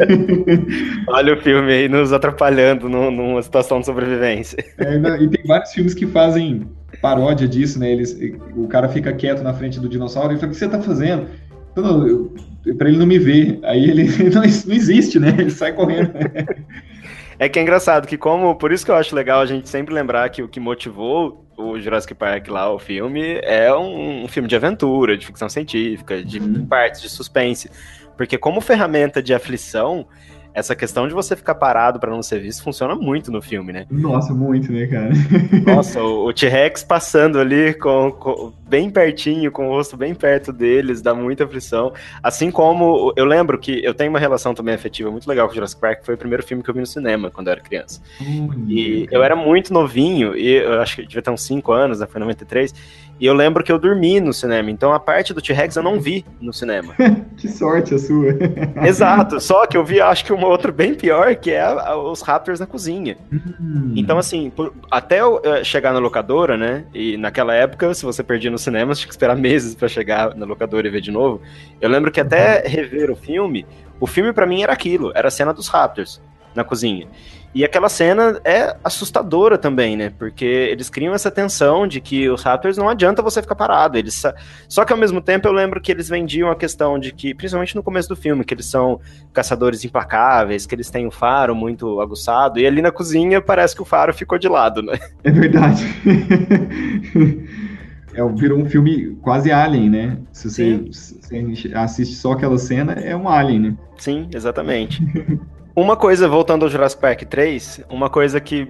[laughs] Olha o filme aí nos atrapalhando no, numa situação de sobrevivência. É, e tem vários filmes que fazem paródia disso, né? Eles, o cara fica quieto na frente do dinossauro e fala: O que você está fazendo? para ele não me ver. Aí ele [laughs] não, não existe, né? Ele sai correndo. É que é engraçado que como, por isso que eu acho legal a gente sempre lembrar que o que motivou o Jurassic Park lá, o filme, é um, um filme de aventura, de ficção científica, de uhum. partes de suspense. Porque como ferramenta de aflição, essa questão de você ficar parado para não ser visto funciona muito no filme, né? Nossa, muito, né, cara? [laughs] Nossa, o, o T-Rex passando ali com, com, bem pertinho, com o rosto bem perto deles, dá muita aflição. Assim como eu lembro que eu tenho uma relação também afetiva muito legal com Jurassic Park, foi o primeiro filme que eu vi no cinema quando eu era criança. e eu era muito novinho, e eu acho que devia ter uns 5 anos, né, foi em 93, e eu lembro que eu dormi no cinema, então a parte do T-Rex eu não vi no cinema. [laughs] que sorte a sua. [laughs] Exato, só que eu vi, acho que uma outra bem pior, que é a, a, os Raptors na cozinha. Hum. Então, assim, por, até eu uh, chegar na locadora, né, e naquela época, se você perdia no cinema, você tinha que esperar [laughs] meses para chegar na locadora e ver de novo. Eu lembro que até rever o filme, o filme para mim era aquilo, era a cena dos Raptors na cozinha. E aquela cena é assustadora também, né? Porque eles criam essa tensão de que os Raptors não adianta você ficar parado. Eles Só que ao mesmo tempo eu lembro que eles vendiam a questão de que, principalmente no começo do filme, que eles são caçadores implacáveis, que eles têm o faro muito aguçado, e ali na cozinha parece que o faro ficou de lado, né? É verdade. [laughs] é, virou um filme quase alien, né? Se você, você, assiste só aquela cena, é um alien, né? Sim, exatamente. [laughs] Uma coisa, voltando ao Jurassic Park 3, uma coisa que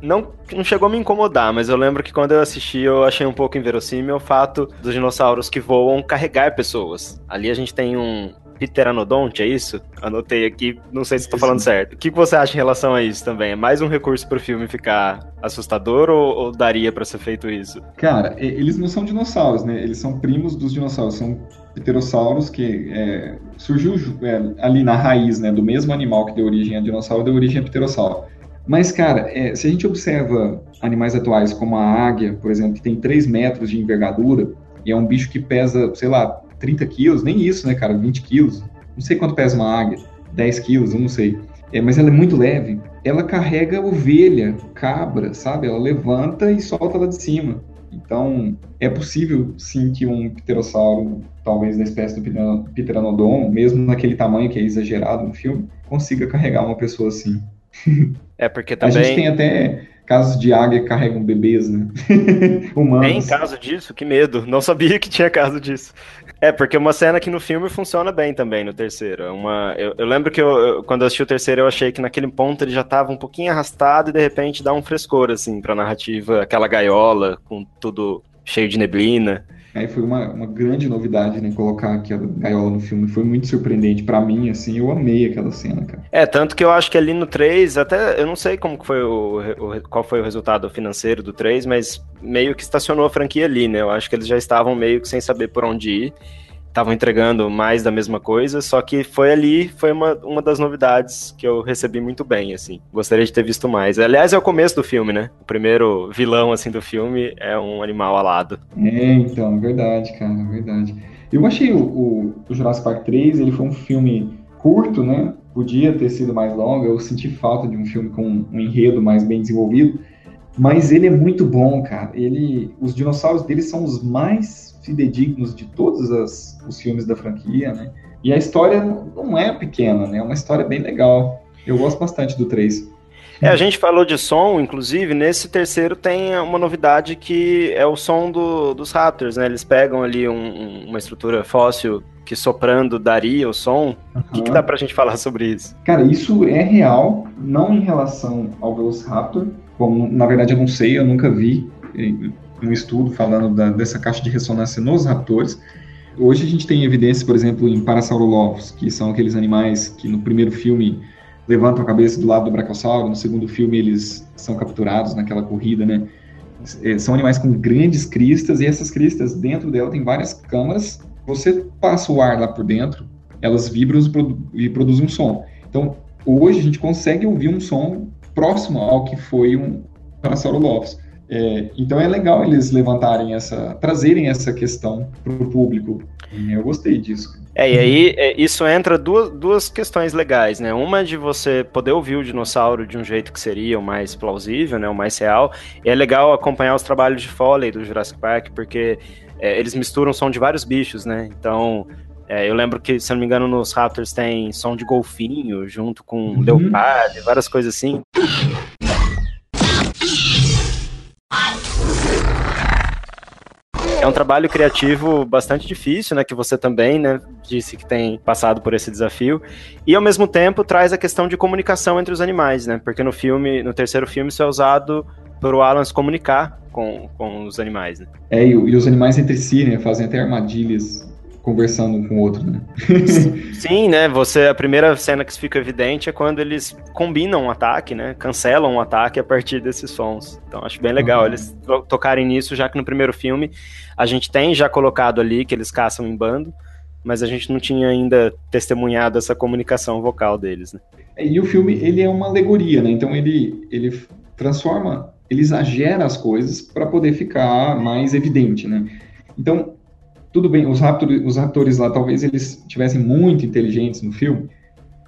não, não chegou a me incomodar, mas eu lembro que quando eu assisti eu achei um pouco inverossímil o fato dos dinossauros que voam carregar pessoas. Ali a gente tem um, pteranodonte, é isso? Anotei aqui, não sei se estou falando certo. O que você acha em relação a isso também? É mais um recurso para o filme ficar assustador ou, ou daria para ser feito isso? Cara, eles não são dinossauros, né? Eles são primos dos dinossauros, são pterossauros que é, surgiu é, ali na raiz, né, do mesmo animal que deu origem a dinossauro, deu origem a pterossauro. Mas, cara, é, se a gente observa animais atuais como a águia, por exemplo, que tem 3 metros de envergadura, e é um bicho que pesa, sei lá, 30 quilos, nem isso, né, cara? 20 quilos. Não sei quanto pesa uma águia. 10 quilos, eu não sei. É, mas ela é muito leve. Ela carrega ovelha, cabra, sabe? Ela levanta e solta lá de cima. Então, é possível, sim, que um pterossauro, talvez da espécie do pteranodon, mesmo naquele tamanho que é exagerado no filme, consiga carregar uma pessoa assim. É, porque também... [laughs] A gente tem até casos de águia carregam bebês, né? [laughs] Humanos. Tem caso disso? Que medo. Não sabia que tinha caso disso. É, porque uma cena que no filme funciona bem também, no terceiro. É uma, eu, eu lembro que eu, eu, quando eu assisti o terceiro, eu achei que naquele ponto ele já estava um pouquinho arrastado e de repente dá um frescor, assim, pra narrativa, aquela gaiola com tudo cheio de neblina. Aí foi uma, uma grande novidade, né, colocar aquela gaiola no filme. Foi muito surpreendente para mim, assim, eu amei aquela cena, cara. É, tanto que eu acho que ali no 3, até, eu não sei como foi o, o, qual foi o resultado financeiro do 3, mas meio que estacionou a franquia ali, né? Eu acho que eles já estavam meio que sem saber por onde ir estavam entregando mais da mesma coisa, só que foi ali, foi uma, uma das novidades que eu recebi muito bem, assim. Gostaria de ter visto mais. Aliás, é o começo do filme, né? O primeiro vilão, assim, do filme é um animal alado. É, então, verdade, cara, verdade. Eu achei o, o, o Jurassic Park 3, ele foi um filme curto, né? Podia ter sido mais longo, eu senti falta de um filme com um enredo mais bem desenvolvido, mas ele é muito bom, cara. Ele, os dinossauros dele são os mais fidedignos de todos as, os filmes da franquia, né? E a história não é pequena, né? É uma história bem legal. Eu gosto bastante do 3. É, a gente falou de som, inclusive, nesse terceiro tem uma novidade que é o som do, dos Raptors, né? Eles pegam ali um, uma estrutura fóssil que soprando daria o som. Uhum. O que, que dá pra gente falar sobre isso? Cara, isso é real, não em relação ao Velociraptor, como na verdade eu não sei, eu nunca vi um estudo falando da, dessa caixa de ressonância nos raptores. Hoje a gente tem evidências, por exemplo, em Parasaurolophus, que são aqueles animais que no primeiro filme levantam a cabeça do lado do brachiosauro, no segundo filme eles são capturados naquela corrida, né? É, são animais com grandes cristas e essas cristas dentro dela tem várias câmaras. Você passa o ar lá por dentro, elas vibram e produzem um som. Então, hoje a gente consegue ouvir um som próximo ao que foi um Parasaurolophus. É, então é legal eles levantarem essa, trazerem essa questão para o público. Eu gostei disso. É, e aí é, isso entra duas, duas questões legais, né? Uma de você poder ouvir o dinossauro de um jeito que seria o mais plausível, né? O mais real. E é legal acompanhar os trabalhos de Foley do Jurassic Park, porque é, eles misturam som de vários bichos, né? Então, é, eu lembro que, se não me engano, nos Raptors tem som de golfinho junto com uhum. leopardo, várias coisas assim. É um trabalho criativo bastante difícil, né? Que você também, né, disse que tem passado por esse desafio. E ao mesmo tempo traz a questão de comunicação entre os animais, né? Porque no filme, no terceiro filme, isso é usado para o Alan se comunicar com, com os animais, né? É, e, e os animais entre si, né? Fazem até armadilhas conversando um com o outro, né? [laughs] Sim, né? Você a primeira cena que fica evidente é quando eles combinam um ataque, né? Cancelam um ataque a partir desses sons. Então acho bem legal uhum. eles tocarem nisso, já que no primeiro filme a gente tem já colocado ali que eles caçam em bando, mas a gente não tinha ainda testemunhado essa comunicação vocal deles, né? E o filme ele é uma alegoria, né? Então ele ele transforma, ele exagera as coisas para poder ficar mais evidente, né? Então tudo bem, os, raptors, os raptores lá talvez eles tivessem muito inteligentes no filme,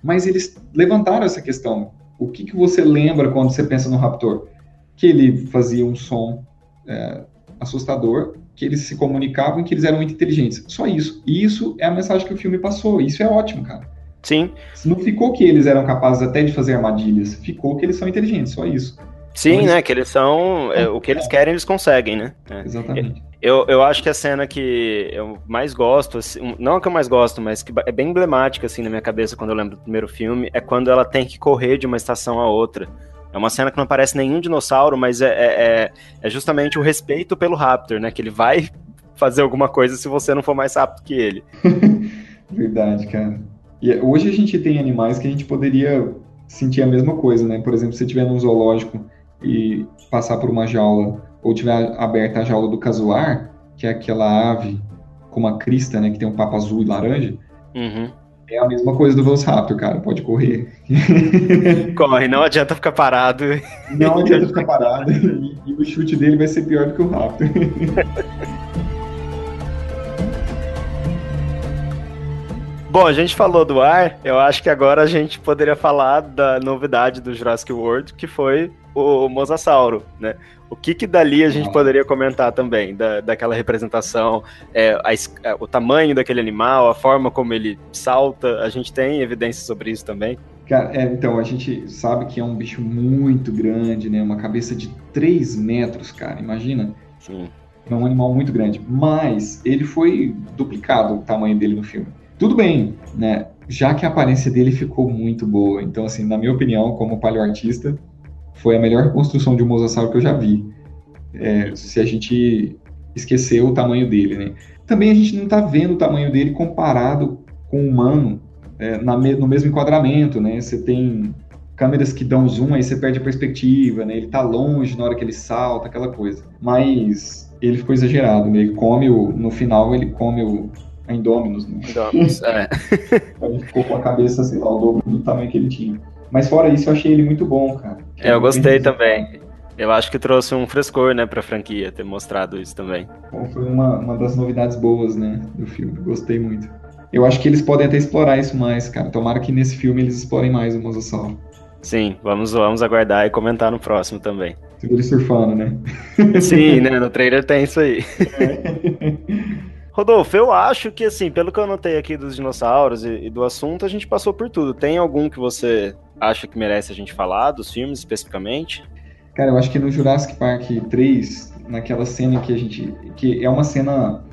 mas eles levantaram essa questão. O que, que você lembra quando você pensa no raptor? Que ele fazia um som é, assustador, que eles se comunicavam e que eles eram muito inteligentes. Só isso. E isso é a mensagem que o filme passou. Isso é ótimo, cara. Sim. Não ficou que eles eram capazes até de fazer armadilhas. Ficou que eles são inteligentes. Só isso. Sim, então, né? Que eles são. É, o que eles querem, eles conseguem, né? É. Exatamente. Eu, eu acho que a cena que eu mais gosto, assim, não a que eu mais gosto, mas que é bem emblemática assim na minha cabeça quando eu lembro do primeiro filme, é quando ela tem que correr de uma estação a outra. É uma cena que não aparece nenhum dinossauro, mas é, é, é, é justamente o respeito pelo Raptor, né? Que ele vai [laughs] fazer alguma coisa se você não for mais rápido que ele. [laughs] Verdade, cara. E hoje a gente tem animais que a gente poderia sentir a mesma coisa, né? Por exemplo, se você estiver num zoológico e passar por uma jaula ou tiver aberta a jaula do casuar, que é aquela ave com uma crista, né, que tem um papo azul e laranja, uhum. é a mesma coisa do Velociraptor, cara, pode correr. [laughs] Corre, não adianta ficar parado. Não adianta ficar parado, e, e o chute dele vai ser pior do que o Raptor. [laughs] Bom, a gente falou do ar, eu acho que agora a gente poderia falar da novidade do Jurassic World, que foi o Mosasauro, né? O que que dali a gente poderia comentar também, da, daquela representação, é, a, a, o tamanho daquele animal, a forma como ele salta, a gente tem evidências sobre isso também? Cara, é, então, a gente sabe que é um bicho muito grande, né? Uma cabeça de 3 metros, cara, imagina? Sim. É um animal muito grande, mas ele foi duplicado o tamanho dele no filme. Tudo bem, né? Já que a aparência dele ficou muito boa. Então, assim, na minha opinião, como paleoartista, foi a melhor reconstrução de um mosasauro que eu já vi. É, se a gente esquecer o tamanho dele, né? Também a gente não está vendo o tamanho dele comparado com o humano é, na, no mesmo enquadramento, né? Você tem câmeras que dão zoom, aí você perde a perspectiva, né? Ele está longe na hora que ele salta, aquela coisa. Mas ele ficou exagerado, né? Ele come o, no final ele come o a Indominus, né? Indominus, é. [laughs] ele ficou com a cabeça, sei lá, o dobro do tamanho que ele tinha. Mas fora isso, eu achei ele muito bom, cara. É, eu gostei também. Eu acho que trouxe um frescor, né, pra franquia ter mostrado isso também. Bom, foi uma, uma das novidades boas, né, do filme. Gostei muito. Eu acho que eles podem até explorar isso mais, cara. Tomara que nesse filme eles explorem mais o Mosasauro. Sim, vamos, vamos aguardar e comentar no próximo também. Segura surfando, né? [laughs] Sim, né? No trailer tem isso aí. É. [laughs] Rodolfo, eu acho que, assim, pelo que eu anotei aqui dos dinossauros e, e, do assunto, a gente passou por tudo. Tem algum que você acha que merece a gente falar, dos filmes especificamente? Cara, eu acho que no Jurassic Park 3, naquela cena que a gente. que é uma cena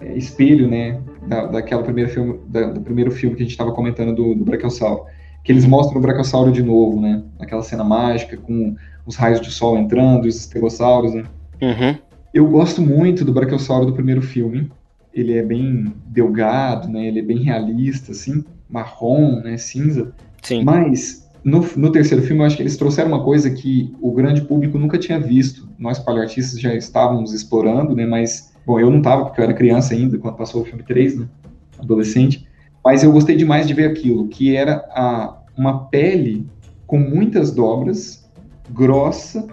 é, espelho, né? Da, daquela primeira filme, da, do primeiro filme que a gente estava comentando do, do Brachiosauro. Que eles mostram o Brachiosauro de novo, né? Naquela cena mágica, com os raios de sol entrando, os estegossauros, né? Uhum. Eu gosto muito do Brachiosauro do primeiro filme. Ele é bem delgado, né? Ele é bem realista, assim, marrom, né? Cinza. Sim. Mas no, no, terceiro filme, eu acho que eles trouxeram uma coisa que o grande público nunca tinha visto. Nós, paleoartistas, já estávamos explorando, né? Mas, bom, eu não estava, porque eu era criança ainda, quando passou o filme 3, né? Adolescente. Mas eu gostei demais de ver aquilo, que era a, uma pele com muitas dobras, grossa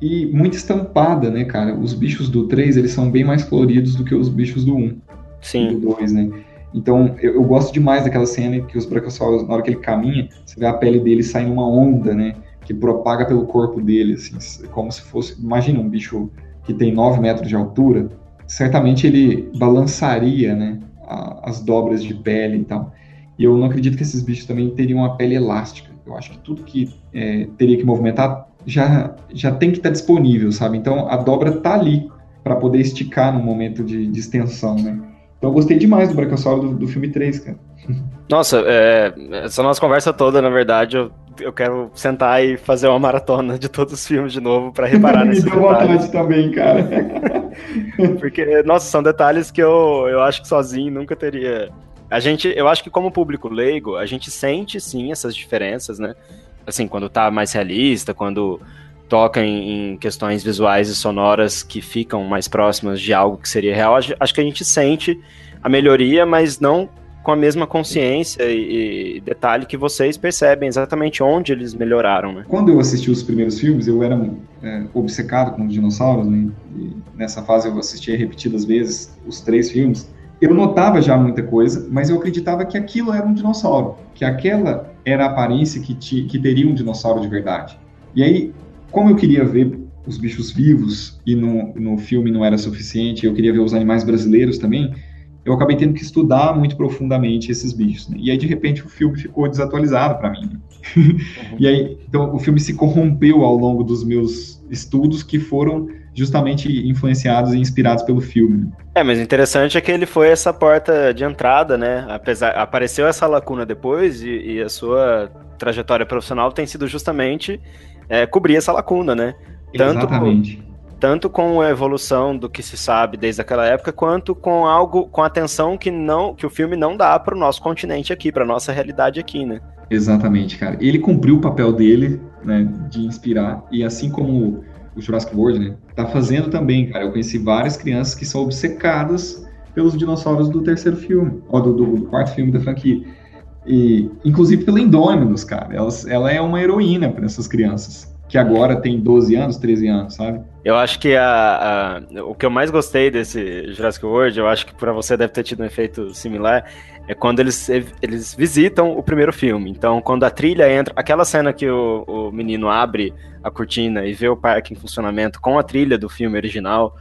e muito estampada, né, cara? Os bichos do 3, eles são bem mais coloridos do que os bichos do 1. Sim. Do 2, né? Então, eu, eu, gosto demais daquela cena que os brachiosauros, na hora que ele caminha, você vê a pele dele sair numa onda, né? Que propaga pelo corpo dele, assim, como se fosse. Imagina um bicho que tem 9 metros de altura, certamente ele balançaria, né? A, as dobras de pele e tal. E eu não acredito que esses bichos também teriam uma pele elástica. Eu acho que tudo que é, teria que movimentar já, já tem que estar disponível, sabe? Então a dobra tá ali para poder esticar no momento de, de extensão, né? Então eu gostei demais do Brachiosauro do, do filme 3, cara. Nossa, é, essa nossa conversa toda, na verdade, eu, eu quero sentar e fazer uma maratona de todos os filmes de novo para reparar detalhes. [laughs] Me deu vontade também, cara. [laughs] Porque, nossa, são detalhes que eu, eu acho que sozinho nunca teria... A gente, eu acho que como público leigo, a gente sente sim essas diferenças, né? Assim, quando tá mais realista, quando toca em, em, questões visuais e sonoras que ficam mais próximas de algo que seria real, acho que a gente sente a melhoria, mas não com a mesma consciência e, e, detalhe que vocês percebem exatamente onde eles melhoraram, né? Quando eu assisti os primeiros filmes, eu era é, obcecado com os dinossauros, né? E nessa fase eu assisti repetidas vezes os três filmes. Eu notava já muita coisa, mas eu acreditava que aquilo era um dinossauro, que aquela era a aparência que, te, que teria um dinossauro de verdade. E aí, como eu queria ver os bichos vivos e no, no filme não era suficiente, eu queria ver os animais brasileiros também, eu acabei tendo que estudar muito profundamente esses bichos. Né? E aí, de repente, o filme ficou desatualizado para mim. Né? Uhum. [laughs] e aí, então, o filme se corrompeu ao longo dos meus estudos que foram justamente influenciados e inspirados pelo filme. É, mas interessante é que ele foi essa porta de entrada, né? Apesar, apareceu essa lacuna depois e, e a sua trajetória profissional tem sido justamente é, cobrir essa lacuna, né? Tanto Exatamente tanto com a evolução do que se sabe desde aquela época, quanto com algo, com atenção que não, que o filme não dá para o nosso continente aqui, para nossa realidade aqui, né? Exatamente, cara. Ele cumpriu o papel dele, né, de inspirar e assim como o Jurassic World, né, tá fazendo também, cara. Eu conheci várias crianças que são obcecadas pelos dinossauros do terceiro filme, ou do, do, do quarto filme da franquia. E, inclusive pela Indominus, cara. Ela, ela é uma heroína para essas crianças que agora tem 12 anos, 13 anos, sabe? Eu acho que a, a, o que eu mais gostei desse Jurassic World, eu acho que para você deve ter tido um efeito similar, é quando eles, eles visitam o primeiro filme. Então, quando a trilha entra, aquela cena que o, o menino abre a cortina e vê o parque em funcionamento com a trilha do filme original,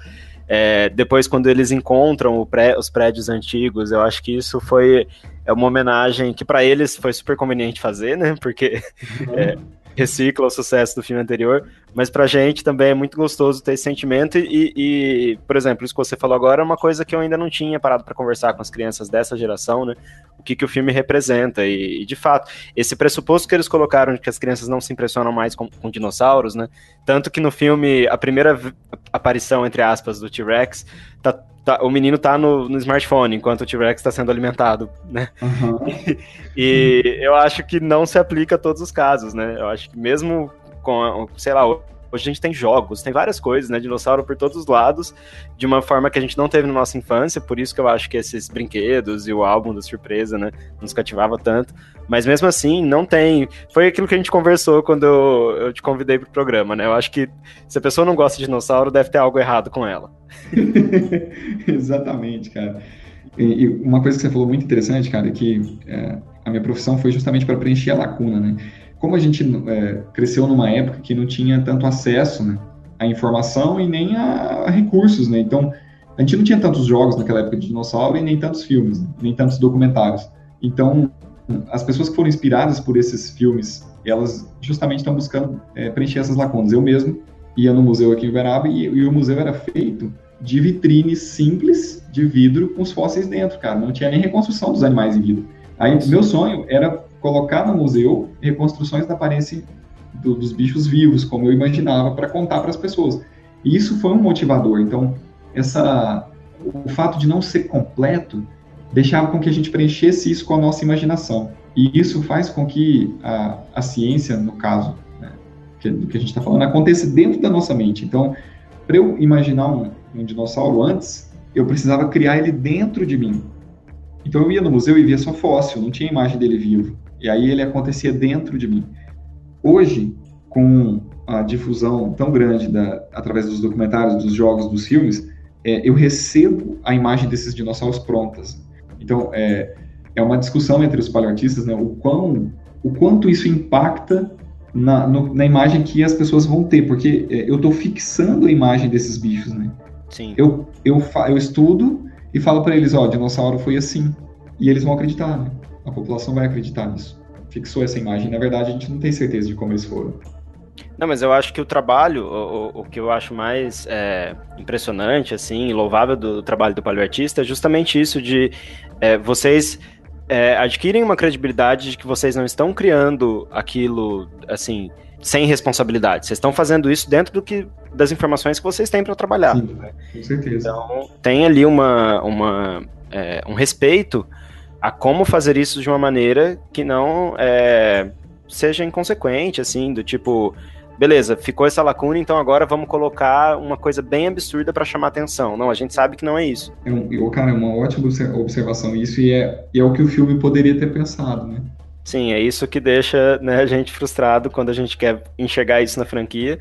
é, depois, quando eles encontram pré, os prédios antigos, eu acho que isso foi é uma homenagem que para eles foi super conveniente fazer, né? Porque uhum. é, recicla o sucesso do filme anterior, mas pra gente também é muito gostoso ter esse sentimento e, e por exemplo, isso que você falou agora é uma coisa que eu ainda não tinha parado para conversar com as crianças dessa geração, né? O que, que o filme representa e, e, de fato, esse pressuposto que eles colocaram de que as crianças não se impressionam mais com, com dinossauros, né? Tanto que no filme, a primeira aparição, entre aspas, do T-Rex tá Tá, o menino tá no, no smartphone enquanto o T-Rex está sendo alimentado, né? Uhum. E, [laughs] e, eu acho que não se aplica a todos os casos, né? Eu acho que mesmo com, sei lá, Hoje a gente tem jogos, tem várias coisas, né? Dinossauro por todos os lados, de uma forma que a gente não teve na nossa infância, por isso que eu acho que esses brinquedos e o álbum da surpresa, né, nos cativava tanto. Mas mesmo assim, não tem. Foi aquilo que a gente conversou quando eu, eu te convidei pro programa, né? Eu acho que se a pessoa não gosta de dinossauro, deve ter algo errado com ela. [laughs] Exatamente, cara. E, e, uma coisa que você falou muito interessante, cara, é que é, a minha profissão foi justamente para preencher a lacuna, né? Como a gente é, cresceu numa época que não tinha tanto acesso né, à informação e nem a, recursos, né? Então, a gente não tinha tantos jogos naquela época de dinossauro e nem tantos filmes, né, nem tantos documentários. Então, as pessoas que foram inspiradas por esses filmes, elas justamente estão buscando é, preencher essas lacunas. Eu mesmo ia no museu aqui em Uberaba e, e o museu era feito de vitrines simples de vidro com os fósseis dentro, cara. Não tinha nem reconstrução dos animais em vida. Aí, meu sonho era colocar no museu reconstruções da aparência do, dos bichos vivos, como eu imaginava, para contar para as pessoas. E isso foi um motivador. Então, essa, o fato de não ser completo deixava com que a gente preenchesse isso com a nossa imaginação. E isso faz com que a, a ciência, no caso, né, que, do que a gente está falando, aconteça dentro da nossa mente. Então, para eu imaginar um, um dinossauro antes, eu precisava criar ele dentro de mim. Então eu ia no museu e via só fóssil, não tinha imagem dele vivo. E aí ele acontecia dentro de mim. Hoje, com a difusão tão grande da, através dos documentários, dos jogos, dos filmes, é, eu recebo a imagem desses dinossauros prontas. Então, é, é uma discussão entre os paleoartistas, né, o, quão, o quanto isso impacta na, no, na imagem que as pessoas vão ter, porque é, eu estou fixando a imagem desses bichos, né? Sim. Eu, eu, eu estudo e falo para eles, ó, o dinossauro foi assim, e eles vão acreditar, né? A população vai acreditar nisso. Fixou essa imagem. Na verdade, a gente não tem certeza de como eles foram. Não, mas eu acho que o trabalho, o, o que eu acho mais é, impressionante, assim, louvável do, trabalho do paleoartista é justamente isso de é, vocês é, adquirem uma credibilidade de que vocês não estão criando aquilo, assim, sem responsabilidade. Vocês estão fazendo isso dentro do que das informações que vocês têm para trabalhar. Sim, né? com certeza. Então, tem ali uma, uma é, um respeito a como fazer isso de uma maneira que não é, seja inconsequente, assim, do tipo, beleza, ficou essa lacuna, então agora vamos colocar uma coisa bem absurda para chamar atenção. Não, a gente sabe que não é isso. É um, cara, é uma ótima observação isso e é, e é o que o filme poderia ter pensado, né? Sim, é isso que deixa né, a gente frustrado quando a gente quer enxergar isso na franquia.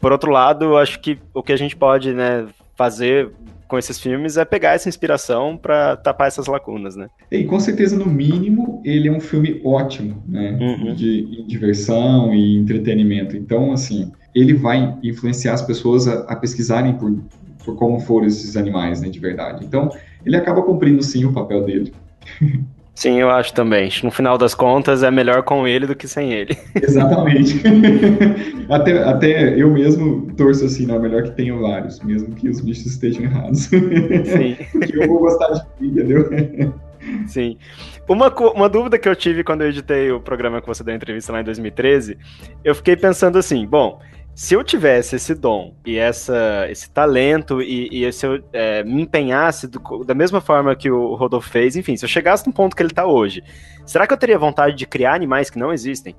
Por outro lado, eu acho que o que a gente pode né, fazer com esses filmes é pegar essa inspiração para tapar essas lacunas, né? E com certeza, no mínimo, ele é um filme ótimo, né? Uhum. De, diversão e entretenimento. Então, assim, ele vai influenciar as pessoas a, a pesquisarem por, por como foram esses animais, né, de verdade. Então, ele acaba cumprindo sim o papel dele. [laughs] Sim, eu acho também. No final das contas, é melhor com ele do que sem ele. [laughs] Exatamente. [laughs] até, até eu mesmo torço assim, não, é melhor que tenha vários, mesmo que os bichos estejam errados. [laughs] Sim. Porque eu vou gostar de mim, entendeu? Sim. Uma, uma dúvida que eu tive quando eu editei o programa que você deu a entrevista lá em 2013, eu fiquei pensando assim, bom, se eu tivesse esse dom e essa, esse talento e, e se eu é, me empenhasse do, da mesma forma que o Rodolfo fez, enfim, se eu chegasse no ponto que ele está hoje, será que eu teria vontade de criar animais que não existem?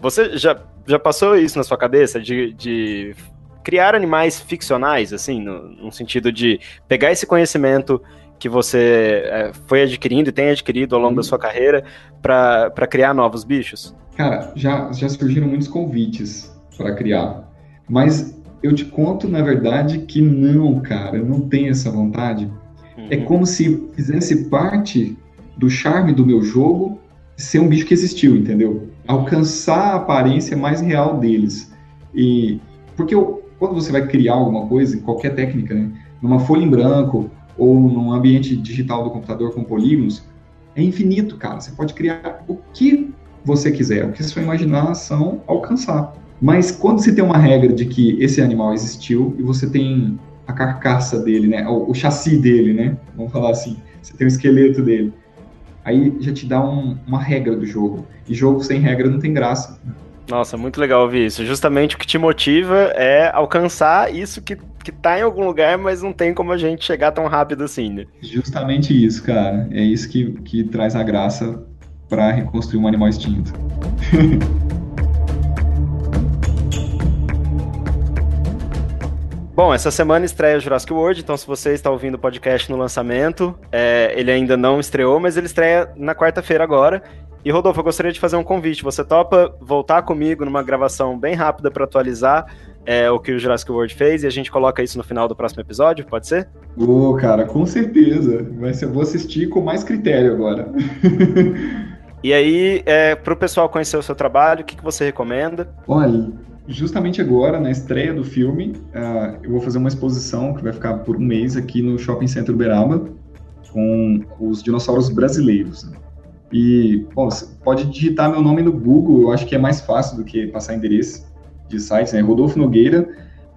Você já, já passou isso na sua cabeça de, de criar animais ficcionais, assim, no, no sentido de pegar esse conhecimento que você é, foi adquirindo e tem adquirido ao longo da uhum. sua carreira para criar novos bichos? Cara, já, já surgiram muitos convites para criar. Mas eu te conto, na verdade, que não, cara, eu não tenho essa vontade. É uhum. É como se fizesse parte do charme do meu jogo ser um bicho que existiu, entendeu? Alcançar a aparência mais real deles. E porque eu, quando você vai criar alguma coisa, qualquer técnica, né, numa folha em branco ou num ambiente digital do computador com polígonos, é infinito, cara. Você pode criar o que você quiser, o que sua imaginação alcançar. Mas quando se tem uma regra de que esse animal existiu e você tem a carcaça dele, né, o, o chassi dele, né, vamos falar assim, você tem o esqueleto dele, aí já te dá um, uma regra do jogo. E jogo sem regra não tem graça. Nossa, muito legal ouvir isso. Justamente o que te motiva é alcançar isso que, que tá em algum lugar, mas não tem como a gente chegar tão rápido assim, né? Justamente isso, cara. É isso que, que traz a graça para reconstruir um animal extinto. [laughs] Bom, essa semana estreia o Jurassic World, então se você está ouvindo o podcast no lançamento, é, ele ainda não estreou, mas ele estreia na quarta-feira agora. E Rodolfo, eu gostaria de fazer um convite. Você topa voltar comigo numa gravação bem rápida para atualizar é, o que o Jurassic World fez e a gente coloca isso no final do próximo episódio? Pode ser? Ô, oh, cara, com certeza. Mas eu vou assistir com mais critério agora. [laughs] e aí, é, para o pessoal conhecer o seu trabalho, o que, que você recomenda? Olha, justamente agora, na estreia do filme, uh, eu vou fazer uma exposição que vai ficar por um mês aqui no Shopping Center Uberaba, com os dinossauros brasileiros. E, bom, você pode digitar meu nome no Google, eu acho que é mais fácil do que passar endereço de sites, né? Rodolfo Nogueira,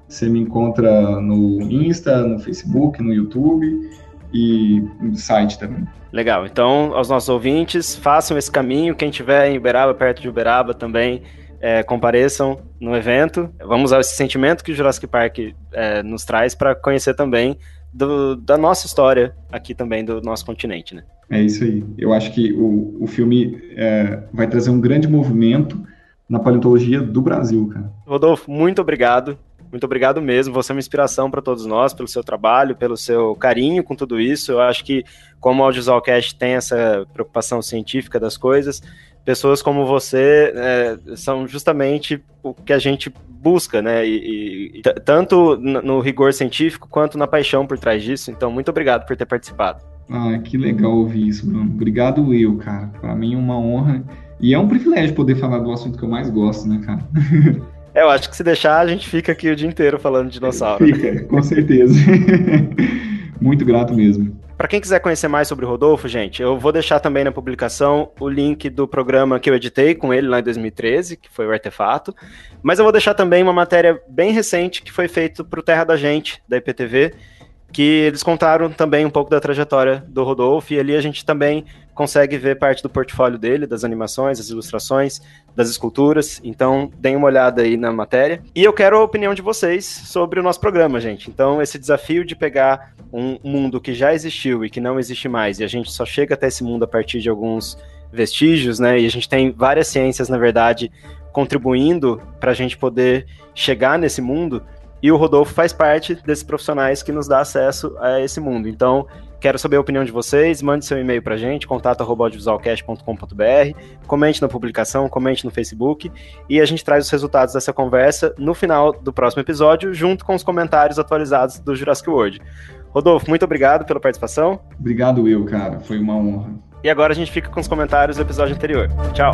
você me encontra no Insta, no Facebook, no YouTube e no site também. Legal, então, aos nossos ouvintes, façam esse caminho, quem estiver em Uberaba, perto de Uberaba também, é, compareçam no evento. Vamos usar esse sentimento que o Jurassic Park é, nos traz para conhecer também do, da nossa história aqui também do nosso continente, né? É isso aí. Eu acho que o, o filme é, vai trazer um grande movimento na paleontologia do Brasil, cara. Rodolfo, muito obrigado. Muito obrigado mesmo. Você é uma inspiração para todos nós, pelo seu trabalho, pelo seu carinho com tudo isso. Eu acho que, como o Audiovisualcast tem essa preocupação científica das coisas, pessoas como você é, são justamente o que a gente busca, né? E, e tanto no rigor científico quanto na paixão por trás disso. Então, muito obrigado por ter participado. Ah, que legal ouvir isso, Bruno. Obrigado eu, cara. Para mim é uma honra e é um privilégio poder falar do assunto que eu mais gosto, né, cara? [laughs] É, eu acho que se deixar, a gente fica aqui o dia inteiro falando de dinossauro. Fica, com certeza. [laughs] Muito grato mesmo. Para quem quiser conhecer mais sobre o Rodolfo, gente, eu vou deixar também na publicação o link do programa que eu editei com ele lá em 2013, que foi o Artefato. Mas eu vou deixar também uma matéria bem recente que foi feita para o Terra da Gente, da IPTV, que eles contaram também um pouco da trajetória do Rodolfo, e ali a gente também consegue ver parte do portfólio dele, das animações, das ilustrações, das esculturas. Então, deem uma olhada aí na matéria. E eu quero a opinião de vocês sobre o nosso programa, gente. Então, esse desafio de pegar um mundo que já existiu e que não existe mais, e a gente só chega até esse mundo a partir de alguns vestígios, né? E a gente tem várias ciências, na verdade, contribuindo para a gente poder chegar nesse mundo. E o Rodolfo faz parte desses profissionais que nos dá acesso a esse mundo. Então, quero saber a opinião de vocês. Mande seu e-mail para a gente, contato.audiovisualcast.com.br. Comente na publicação, comente no Facebook. E a gente traz os resultados dessa conversa no final do próximo episódio, junto com os comentários atualizados do Jurassic World. Rodolfo, muito obrigado pela participação. Obrigado eu, cara. Foi uma honra. E agora a gente fica com os comentários do episódio anterior. Tchau.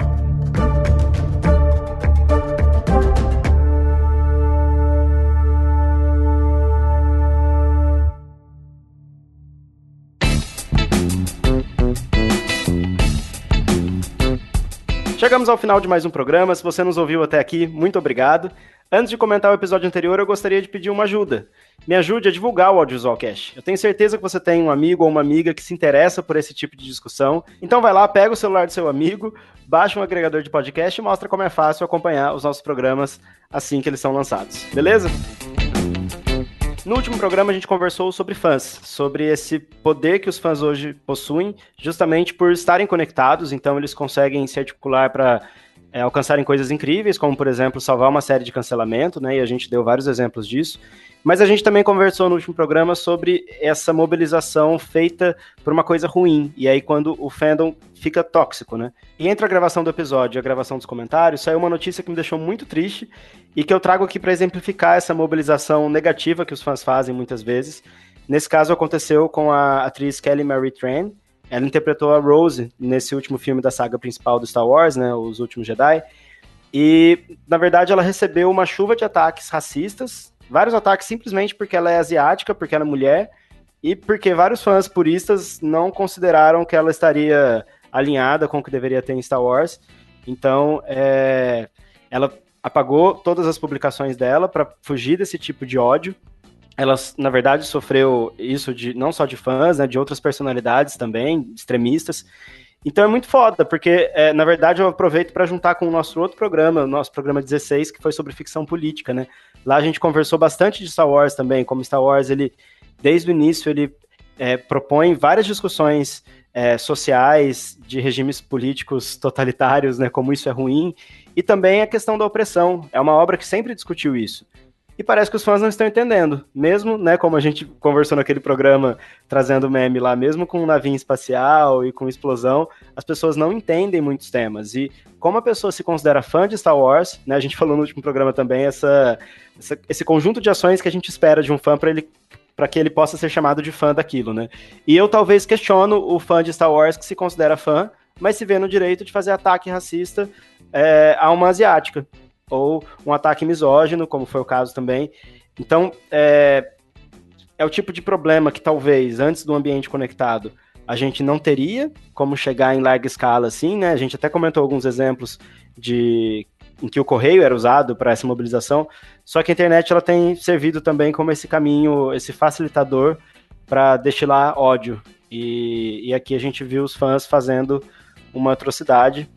Chegamos ao final de mais um programa. Se você nos ouviu até aqui, muito obrigado. Antes de comentar o episódio anterior, eu gostaria de pedir uma ajuda. Me ajude a divulgar o Audiovisual Cash. Eu tenho certeza que você tem um amigo ou uma amiga que se interessa por esse tipo de discussão. Então vai lá, pega o celular do seu amigo, baixa um agregador de podcast e mostra como é fácil acompanhar os nossos programas assim que eles são lançados. Beleza? No último programa a gente conversou sobre fãs, sobre esse poder que os fãs hoje possuem, justamente por estarem conectados, então eles conseguem se articular para é, alcançarem coisas incríveis, como por exemplo salvar uma série de cancelamento, né? E a gente deu vários exemplos disso. Mas a gente também conversou no último programa sobre essa mobilização feita por uma coisa ruim. E aí, quando o fandom fica tóxico, né? E entre a gravação do episódio e a gravação dos comentários, saiu uma notícia que me deixou muito triste e que eu trago aqui para exemplificar essa mobilização negativa que os fãs fazem muitas vezes. Nesse caso, aconteceu com a atriz Kelly Marie Tran. Ela interpretou a Rose nesse último filme da saga principal do Star Wars, né? Os Últimos Jedi. E, na verdade, ela recebeu uma chuva de ataques racistas vários ataques simplesmente porque ela é asiática, porque ela é mulher, e porque vários fãs puristas não consideraram que ela estaria alinhada com o que deveria ter em Star Wars. Então, é, ela apagou todas as publicações dela para fugir desse tipo de ódio. Ela, na verdade, sofreu isso de não só de fãs, né, de outras personalidades também, extremistas. Então é muito foda, porque, é, na verdade, eu aproveito para juntar com o nosso outro programa, o nosso programa 16, que foi sobre ficção política, né? Lá a gente conversou bastante de Star Wars também, como Star Wars, ele, desde o início, ele é, propõe várias discussões é, sociais, de regimes políticos totalitários, né? Como isso é ruim, e também a questão da opressão. É uma obra que sempre discutiu isso. E parece que os fãs não estão entendendo. Mesmo, né, como a gente conversou naquele programa trazendo meme lá, mesmo com um navio espacial e com explosão, as pessoas não entendem muitos temas. E como a pessoa se considera fã de Star Wars, né, a gente falou no último programa também, essa, essa esse conjunto de ações que a gente espera de um fã para ele para que ele possa ser chamado de fã daquilo, né? E eu talvez questiono o fã de Star Wars que se considera fã, mas se vê no direito de fazer ataque racista é, a uma asiática ou um ataque misógino, como foi o caso também. Então, é, é o tipo de problema que talvez antes do ambiente conectado a gente não teria como chegar em larga escala assim, né? A gente até comentou alguns exemplos de em que o correio era usado para essa mobilização, só que a internet ela tem servido também como esse caminho, esse facilitador para destilar ódio. E, e aqui a gente viu os fãs fazendo uma atrocidade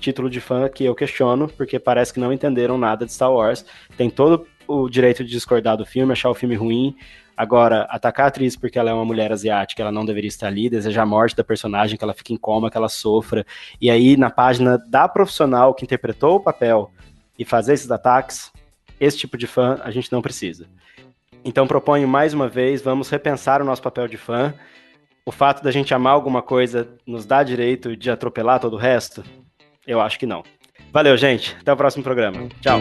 título de fã que eu questiono, porque parece que não entenderam nada de Star Wars. Tem todo o direito de discordar do filme, achar o filme ruim. Agora, atacar a atriz porque ela é uma mulher asiática, ela não deveria estar ali, desejar a morte da personagem, que ela fique em coma, que ela sofra. E aí, na página da profissional que interpretou o papel e fazer esses ataques, esse tipo de fã a gente não precisa. Então, proponho mais uma vez, vamos repensar o nosso papel de fã. O fato da gente amar alguma coisa nos dá direito de atropelar todo o resto? Eu acho que não. Valeu, gente. Até o próximo programa. Tchau.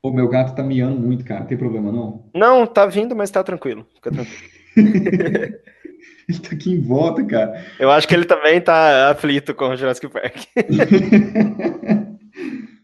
O meu gato tá miando muito, cara. Não tem problema, não? Não, tá vindo, mas tá tranquilo. Fica tranquilo. [laughs] ele tá aqui em volta, cara. Eu acho que ele também tá aflito com o Jurassic Park. [laughs]